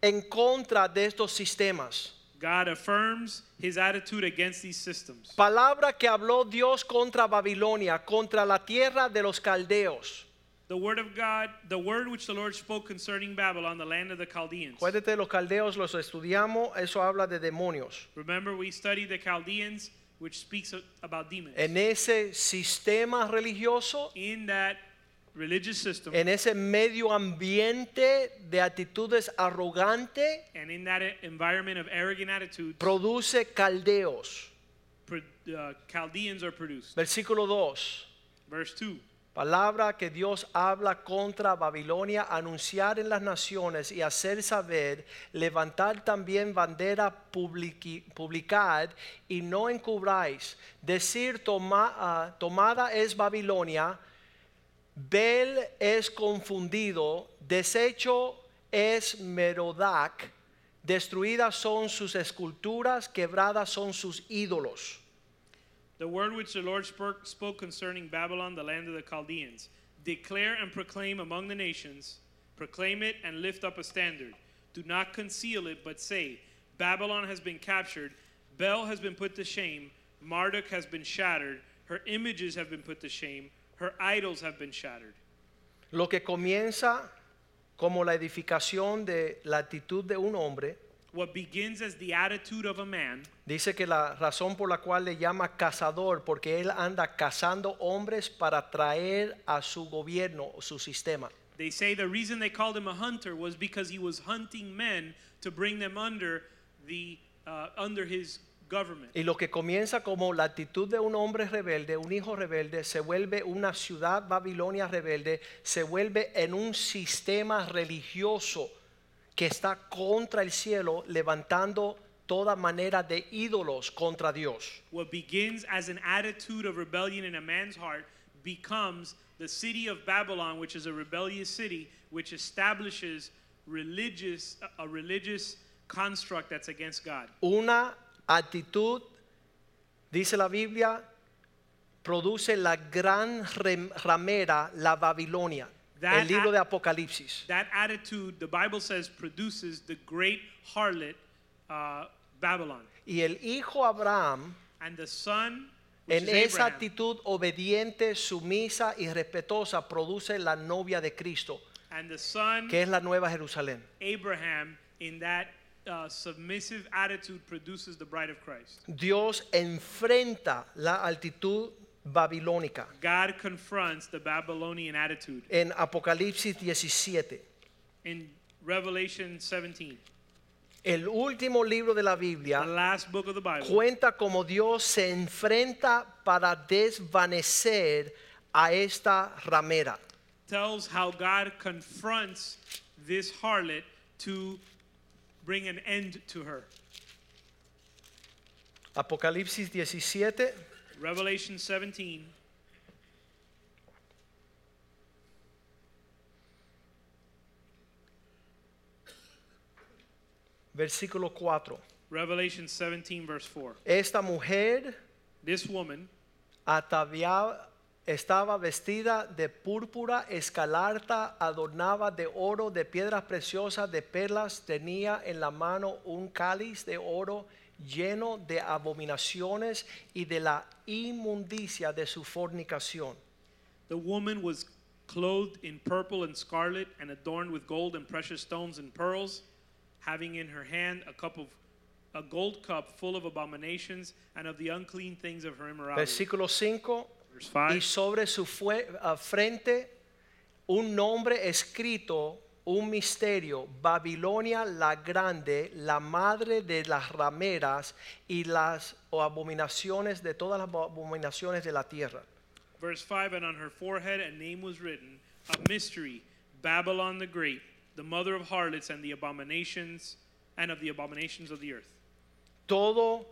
en contra de estos sistemas. God affirms his attitude against these systems. Palabra que habló Dios contra Babilonia, contra la tierra de los caldeos. The word of God, the word which the Lord spoke concerning Babylon, the land of the Chaldeans. Acuérdate, los caldeos los estudiamos, eso habla de demonios. Remember, we studied the Chaldeans, which speaks about demons. En ese sistema religioso, In that religious system, en ese medio ambiente de actitudes arrogantes, and in that environment of arrogant attitudes, produce caldeos. pro- uh, Chaldeans are produced. Versículo 2. Verse 2. Palabra que Dios habla contra Babilonia, anunciar en las naciones y hacer saber, levantar también bandera publiqui- publicad y no encubráis. Decir ah, tomada es Babilonia, Bel es confundido, deshecho es Merodac, destruidas son sus esculturas, quebradas son sus ídolos. The word which the Lord spoke, concerning Babylon, the land of the Chaldeans. Declare and proclaim among the nations, proclaim it and lift up a standard. Do not conceal it, but say, Babylon has been captured, Bel has been put to shame, Marduk has been shattered, her images have been put to shame, her idols have been shattered. Lo que comienza como la edificación de la actitud de un hombre, What begins as the attitude of a man dice que la razón por la cual le llama cazador, porque él anda cazando hombres para traer a su gobierno, su sistema. They say the reason they called him a hunter was because he was hunting men to bring them under the uh, under his government. Y lo que comienza como la actitud de un hombre rebelde, un hijo rebelde, se vuelve una ciudad Babilonia rebelde, se vuelve en un sistema religioso que está contra el cielo, levantando toda manera de ídolos contra Dios. What begins as an attitude of rebellion in a man's heart becomes the city of Babylon, which is a rebellious city, which establishes religious a religious construct that's against God. Una actitud, dice la Biblia, produce la gran ramera, la Babilonia. That el libro de Apocalipsis. That attitude, the Bible says, produces the great harlot uh, Babylon, Y el hijo Abraham, and the son. En esa Abraham, actitud obediente, sumisa y respetuosa, produce la novia de Cristo, and the son que es la nueva Jerusalén. Abraham, in that uh, submissive attitude, produces the bride of Christ. Dios enfrenta la actitud babilónica. God confronts the Babylonian attitude En Apocalipsis 17, in Revelation 17, el último libro de la the Biblia, last book of the Bible. cuenta cómo Dios se enfrenta para desvanecer a esta ramera. tells how God confronts this harlot to bring an end to her. Apocalipsis 17, Revelation 17, versículo 4. Revelation 17, verse 4. Esta mujer This woman ataviada estaba vestida de púrpura escalarta, adornaba de oro, de piedras preciosas, de perlas, tenía en la mano un cáliz de oro lleno de abominaciones y de la inmundicia de su fornicación. The woman was clothed in purple and scarlet and adorned with gold and precious stones and pearls, having in her hand a cup of a gold cup full of abominations and of the unclean things of her immorality. Versículo 5. Verse Y 5. sobre su ah, frente un nombre escrito, un misterio, Babilonia la grande, la madre de las rameras y las abominaciones de todas las abominaciones de la tierra. Verse 5 And on her forehead a name was written, a mystery, Babylon the Great, the mother of harlots and the abominations and of the abominations of the earth. Todo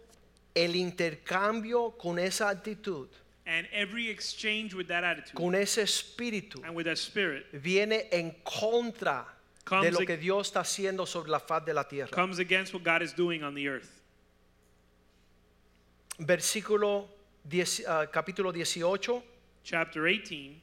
el intercambio con esa actitud, And every exchange with that attitude con ese espíritu, and with that spirit viene en contra de Comes lo que Dios está haciendo sobre la faz de la tierra. comes against what God is doing on the earth. Versículo 10, ah, capítulo 18. Chapter 18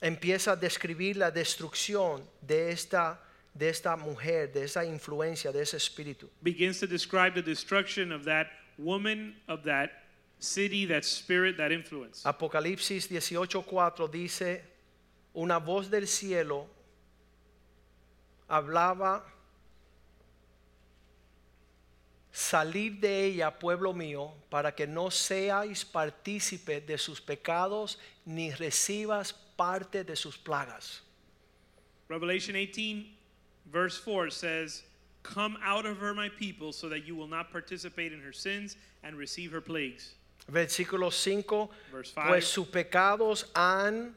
empieza a describir la destrucción de esta, de esta mujer, de esa influencia, de ese espíritu. begins to describe the destruction of that woman, of that city, that spirit, that influence. Apocalipsis 18:4 dice, una voz del cielo hablaba, salid de ella, pueblo mío, para que no seáis partícipe de sus pecados, ni recibas parte de sus plagas. Revelation 18, verse 4 says, Come out of her, my people, so that you will not participate in her sins and receive her plagues. Versículo 5, Verse five. pues sus pecados han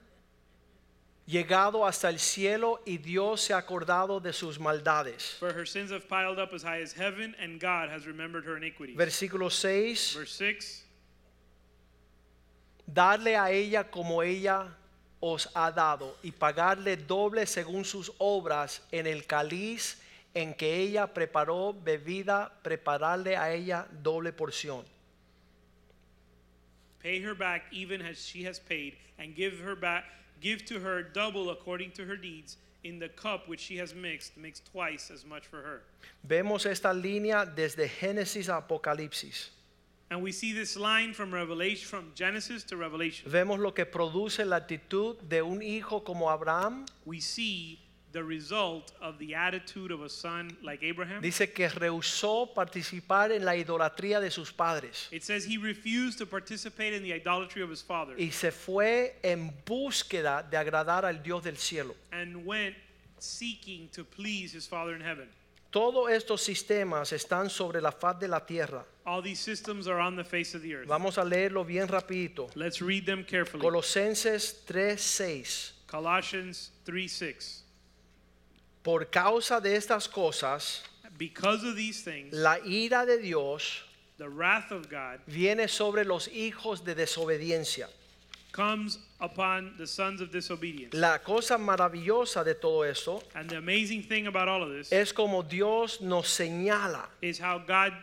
llegado hasta el cielo y Dios se ha acordado de sus maldades. For her sins have piled up as high as heaven, and God has remembered her iniquities. Versículo 6, Verse 6 darle a ella como ella os ha dado y pagarle doble según sus obras en el cáliz en que ella preparó bebida, prepararle a ella doble porción. Pay her back even as she has paid, and give her back give to her double according to her deeds. In the cup which she has mixed, mix twice as much for her. Vemos esta línea desde Génesis a Apocalipsis. And we see this line from Revelation from Genesis to Revelation. Vemos lo que produce la actitud de un hijo como Abraham. We see the result of the attitude of a son like Abraham. Dice que rehusó participar en la idolatría de sus padres It says he refused to participate in the idolatry of his father y se fue en búsqueda de agradar al Dios del cielo. and went seeking to please his father in heaven. Todos estos sistemas están sobre la faz de la tierra. All these systems are on the face of the earth. Vamos a leerlo bien rapidito. Let's read them carefully. Colosenses 3:6. Colossians 3 6. Por causa de estas cosas, Because of these things, la ira de Dios the wrath of God viene sobre los hijos de desobediencia. comes upon the sons of disobedience. La cosa maravillosa de todo esto And the amazing thing about all of this es como Dios nos señala is how God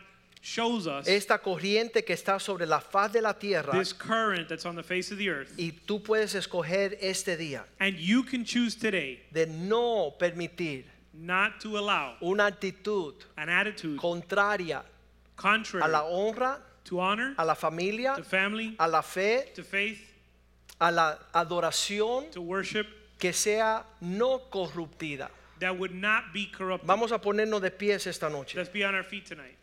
shows us esta corriente que está sobre la faz de la tierra this current that's on the face of the earth. y tú puedes escoger este día And you can choose today de no permitir not to allow una actitud an attitude contraria contrary a la honra, to honor, a la familia, to family, a la fe, to faith, a la adoración to worship que sea no corruptida. that would not be corrupted. Vamos a ponernos de pies esta noche. Let's be on our feet tonight.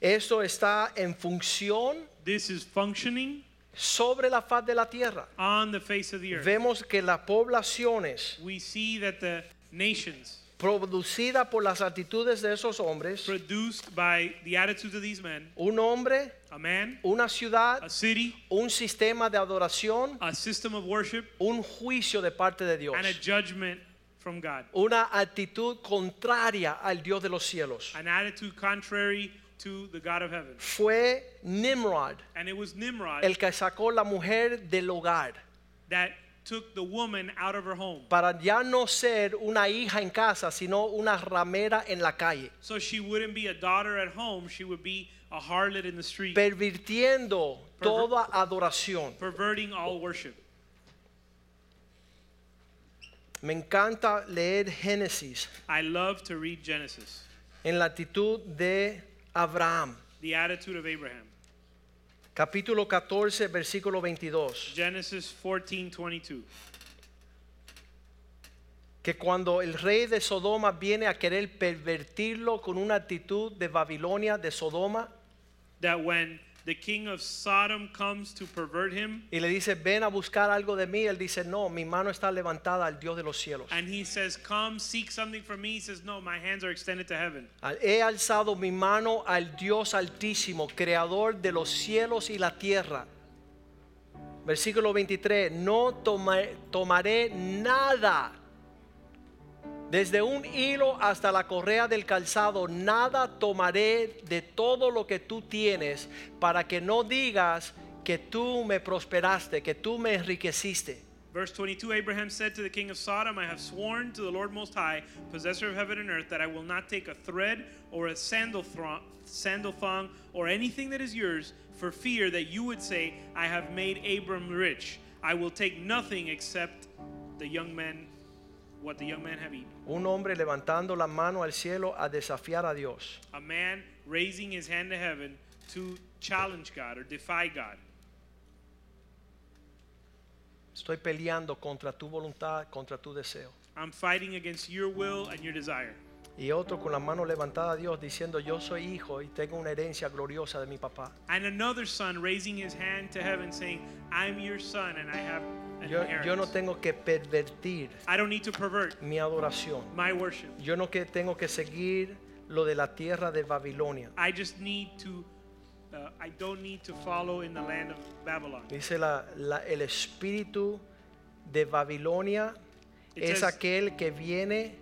Esto está en función This is functioning sobre la faz de la tierra. on the face of the earth. Vemos que las poblaciones We see that the nations producidas por las actitudes de esos hombres, produced by the attitudes of these men, un hombre, a man, una ciudad, a city, un sistema de adoración, a system of worship, un juicio de parte de Dios, and a judgment from God. una actitud contraria al Dios de los cielos. An attitude contrary to the God of heaven. Fue Nimrod And it was Nimrod el que sacó la mujer del hogar that took the woman out of her home. para ya no ser una hija en casa, sino una ramera en la calle, So she wouldn't be a daughter at home, she would be a harlot in the street, pervirtiendo toda adoración. perverting all worship. Me encanta leer Génesis I love to read Genesis, en la actitud de Abraham, the attitude of Abraham. capítulo 14, versículo 22, Genesis 14 22. que cuando el rey de Sodoma viene a querer pervertirlo con una actitud de Babilonia, de Sodoma, That when the king of Sodom comes to pervert him, y le dice, ven a buscar algo de mí, él dice, no, mi mano está levantada al Dios de los cielos. and he says, Come seek something from me, he says, No, my hands are extended to heaven. He alzado mi mano al Dios altísimo, creador de los cielos y la tierra. Versículo 23, no toma- tomaré nada. Desde un hilo hasta la correa del calzado, nada tomaré de todo lo que tú tienes para que no digas que tú me prosperaste, que tú me enriqueciste. Verse 22 Abraham said to the king of Sodom, I have sworn to the Lord Most High, possessor of heaven and earth, that I will not take a thread or a sandal, thro- sandal thong or anything that is yours for fear that you would say, I have made Abram rich. I will take nothing except the young men, what the young men have eaten. Un hombre levantando la mano al cielo a desafiar a Dios. A man raising his hand to heaven to challenge God or defy God. Estoy peleando contra tu voluntad, contra tu deseo. I'm fighting against your will and your desire. Y otro con la mano levantada a Dios diciendo, yo soy hijo y tengo una herencia gloriosa de mi papá. And another son raising his hand to heaven saying, I'm your son and I have Yo, yo no tengo que pervertir I don't need to pervert mi adoración. my worship. Yo no que tengo que seguir lo de la tierra de Babilonia. I just need to uh, I don't need to follow in the land of Babylon. Dice la, la- el espíritu de Babilonia It es says- aquel que viene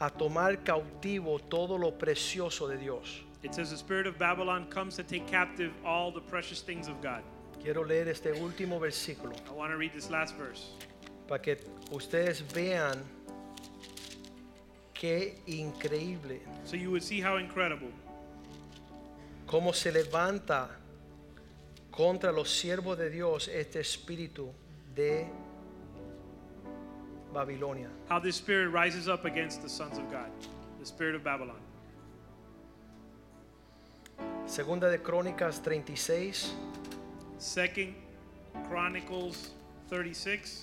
a tomar cautivo todo lo precioso de Dios. It says the spirit of Babylon comes to take captive all the precious things of God. Quiero leer este último versículo I want to read this last verse. para que ustedes vean qué increíble So you would see how incredible cómo se levanta contra los siervos de Dios este espíritu de Babilonia. how this spirit rises up against the sons of God, the spirit of Babylon. Segunda de Crónicas 36, Second Chronicles 36,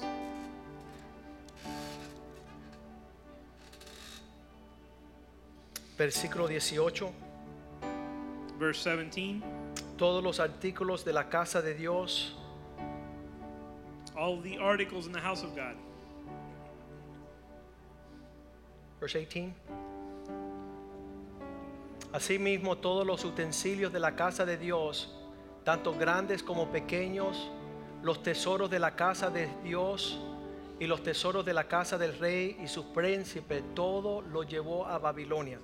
versículo 18. verse 17. Todos los artículos de la casa de Dios All the articles in the house of God. Verse 18. Asimismo, todos los utensilios de la casa de Dios, tanto grandes como pequeños, los tesoros de la casa de Dios y los tesoros de la casa del rey y sus príncipes, todo lo llevó a Babilonia.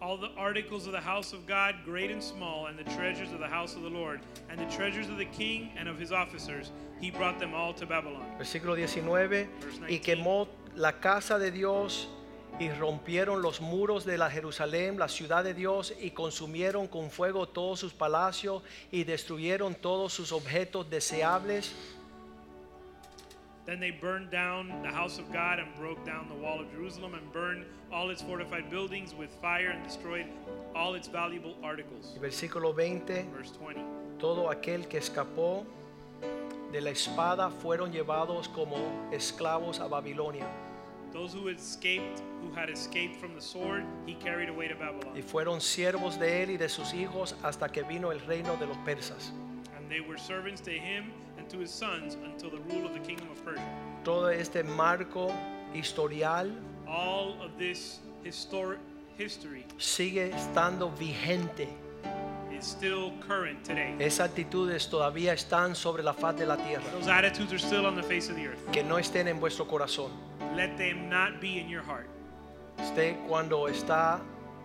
All the articles of the house of God, great and small, and the treasures of the house of the Lord, and the treasures of the king and of his officers, he brought them all to Babylon. Versículo 19. Y quemó la casa de Dios y rompieron los muros de la Jerusalén, la ciudad de Dios, y consumieron con fuego todos sus palacios y destruyeron todos sus objetos deseables. Then they burned down the house of God and broke down the wall of Jerusalem and burned all its fortified buildings with fire and destroyed all its valuable articles. Versículo 20. Verse 20. Todo aquel que escapó de la espada fueron llevados como esclavos a Babilonia Those who escaped, who had escaped from the sword, he carried away to y Babylon. fueron siervos de él y de sus hijos hasta que vino el reino de los persas. And they were servants to him and to his sons until the rule of the kingdom of Persia. Todo este marco historial All of this historic history sigue estando vigente. Is still current today. Esas actitudes todavía están sobre la faz de la tierra. Those attitudes are still on the face of the earth. Que no estén en vuestro corazón. Let them not be in your heart. Usted cuando está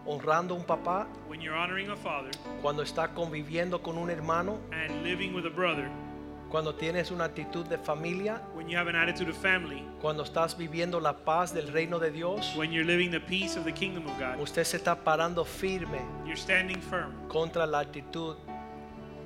honrando a un papá, When you're honoring a father cuando está conviviendo con un hermano, and living with a brother, cuando tienes una actitud de familia, when you have an attitude of family, cuando estás viviendo la paz del reino de Dios, when you're living the peace of the kingdom of God, usted se está parando firme you're standing firm contra la actitud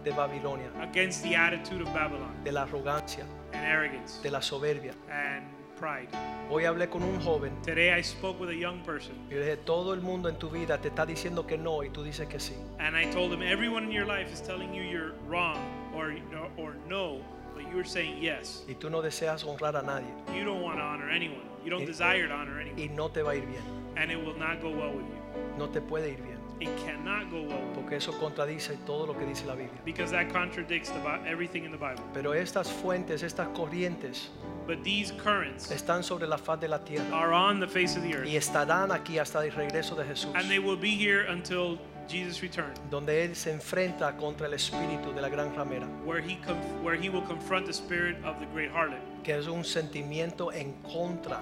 de Babilonia, against the attitude of Babylon de la arrogancia, and arrogance de la soberbia. and pride. Hoy hablé con un joven Today I spoke with a young person y le dije, todo el mundo en tu vida te está diciendo que no y tú dices que sí. and I told him everyone in your life is telling you you're wrong or or no, but you are saying yes. Y tú no deseas honrar a nadie You don't want to honor anyone. You don't Y- desire to honor anyone, y no te va a ir bien. and it will not go well with you. No te puede ir bien. It cannot go you Porque eso contradice todo lo que dice la Biblia. because that contradicts the, everything in the Bible. Pero estas fuentes, estas corrientes But these currents están sobre la faz de la tierra are on the face of the earth, y estarán aquí hasta el regreso de Jesús, and they will be here until Jesus return, donde Él se enfrenta contra el espíritu de la gran ramera, where he conf- where he will confront the spirit of the great harlot, que es un sentimiento en contra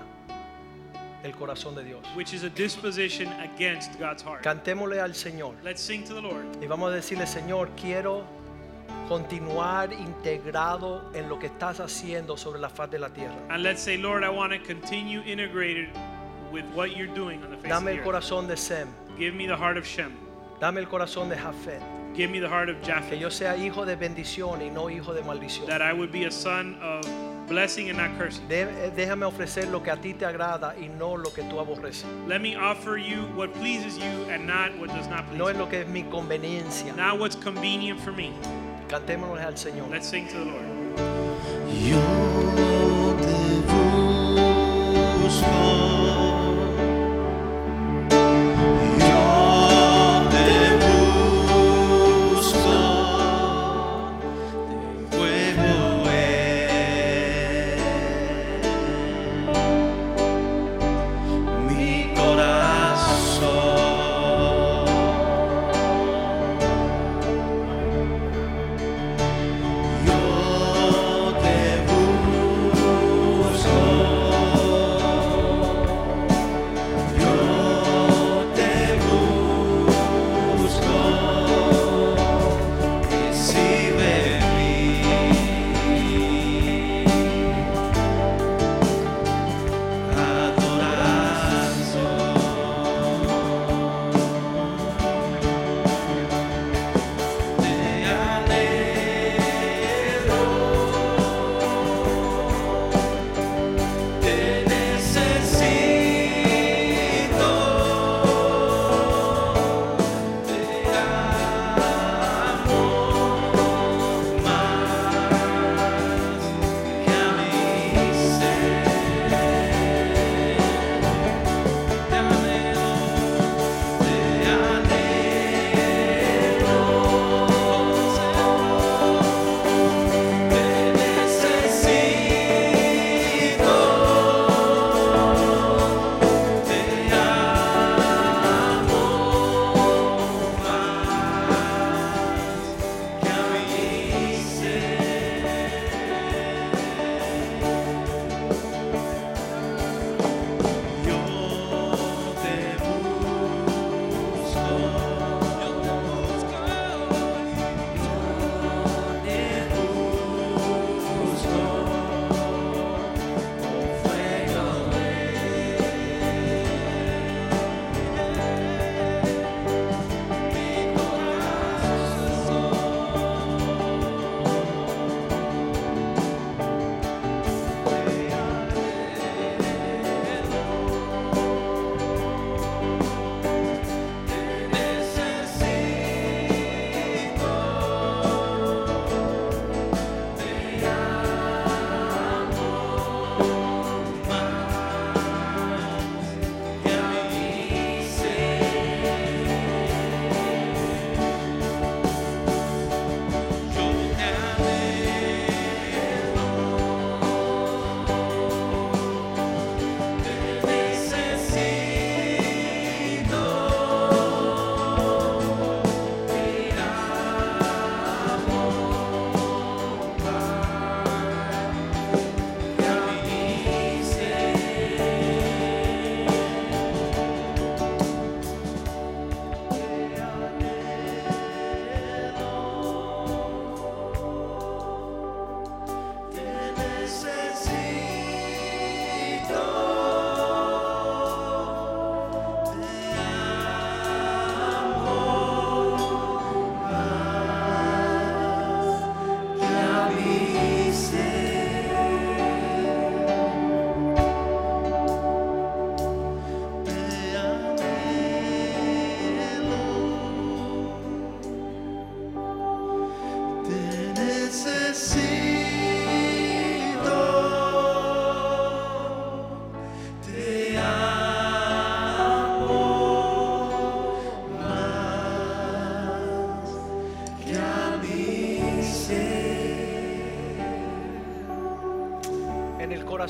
del corazón de Dios. which is a disposition against God's heart. Cantémosle al Señor Let's sing to the Lord. y vamos a decirle, Señor, quiero continuar integrado en lo que estás haciendo sobre la faz de la tierra. And let's say, Lord, I want to continue integrated with what you're doing on the face Dame of el the earth. corazón de Sem, Give me the heart of Shem. dame el corazón de Jafet, Give me the heart of que Japheth. yo sea hijo de bendición y no hijo de maldición. That I would be a son of blessing and not cursing. Eh, déjame ofrecer lo que a ti te agrada y no lo que tú aborreces. Let me offer you what pleases you and not what does not please No es lo que es mi conveniencia. Not what's convenient for me. Cantémonos al Señor. Let's sing to the Lord. Yo te busco,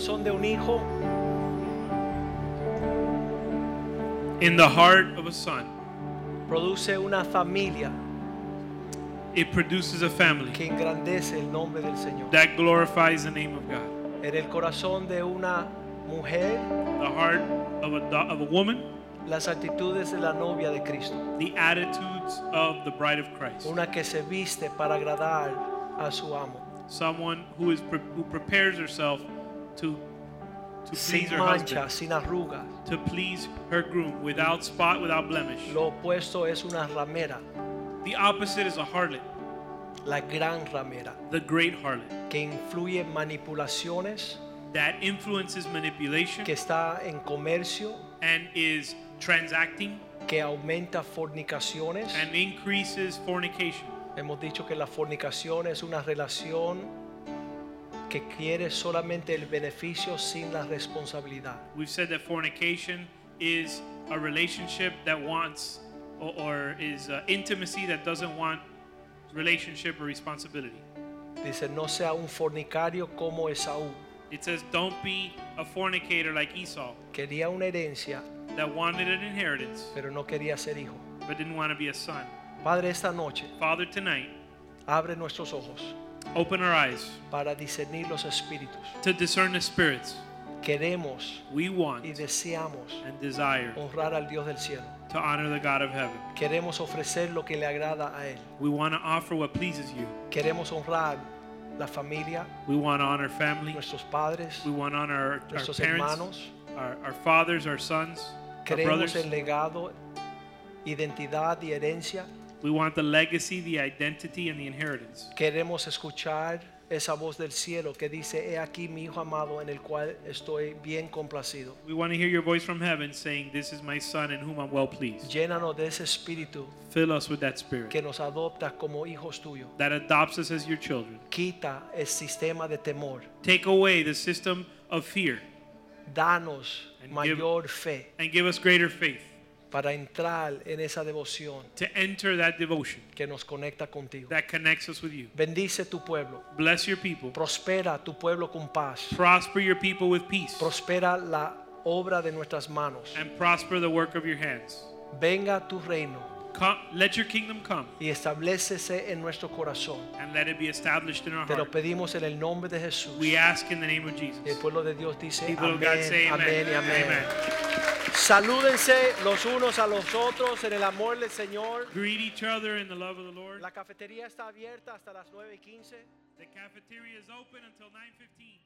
corazón de un hijo in the heart of a son, produce una familia it produces a family que engrandece el nombre del Señor. that glorifies the name of God. En el corazón de una mujer, The heart of a, of a woman, las actitudes de la novia de Cristo. the attitudes of the bride of Christ. Una que se viste para agradar a su amo. Someone who is pre- who prepares herself to to please Sin her mancha, husband, sin arrugas. to please her groom, without spot, without blemish. Lo opuesto es una ramera, The opposite is a harlot, la gran ramera, the great harlot, que influye en manipulaciones, that influences manipulation. Que está en comercio, and is transacting. Que aumenta fornicaciones. and increases fornication. Hemos dicho que la fornicación es una relación que quiere solamente el beneficio sin la responsabilidad. We've said that fornication is a relationship that wants or, or is uh, intimacy that doesn't want relationship or responsibility. Dice, no sea un fornicario como Esaú. It says, don't be a fornicator like Esau Quería una herencia, that wanted an inheritance pero no quería ser hijo. but didn't want to be a son. Padre, esta noche Father, tonight, abre nuestros ojos open our eyes para discernir los espíritus. to discern the spirits. Queremos We want y deseamos and desire honrar al Dios del cielo. to honor the God of heaven. Queremos ofrecer lo que le agrada a Él. We want to offer what pleases you. Queremos honrar la familia, We want to honor family. nuestros padres, We want to honor our, our parents, hermanos. our, our fathers, our sons, our Creemos brothers. en legado, identidad y herencia. We want the legacy, the identity, and the inheritance. Queremos escuchar esa voz del cielo que dice, he aquí mi hijo amado en el cual estoy bien complacido. We want to hear your voice from heaven saying, This is my son in whom I'm well pleased. Llénanos de ese espíritu Fill us with that spirit que nos adopta como hijos tuyos. that adopts us as your children. Quita el sistema de temor. Take away the system of fear Danos And mayor fe and give us greater faith para entrar en esa devoción to enter that devotion que nos conecta contigo. that connects us with you. Bendice tu pueblo. Bless your people. Prospera tu pueblo con paz. Prosper your people with peace Prospera la obra de nuestras manos. and prosper the work of your hands. Venga tu reino Come, let your kingdom come y establecese en nuestro corazón. and let it be established in our Te lo heart. pedimos en el nombre de Jesús. We ask in the name of Y el Jesus. pueblo de Dios dice People of God say amén, amen. amén amén. Amen. Salúdense los unos a los otros en el amor del Señor. Greet each other in the love of the Lord. La cafetería está abierta hasta las 9 y 15. The cafeteria is open until 9:15.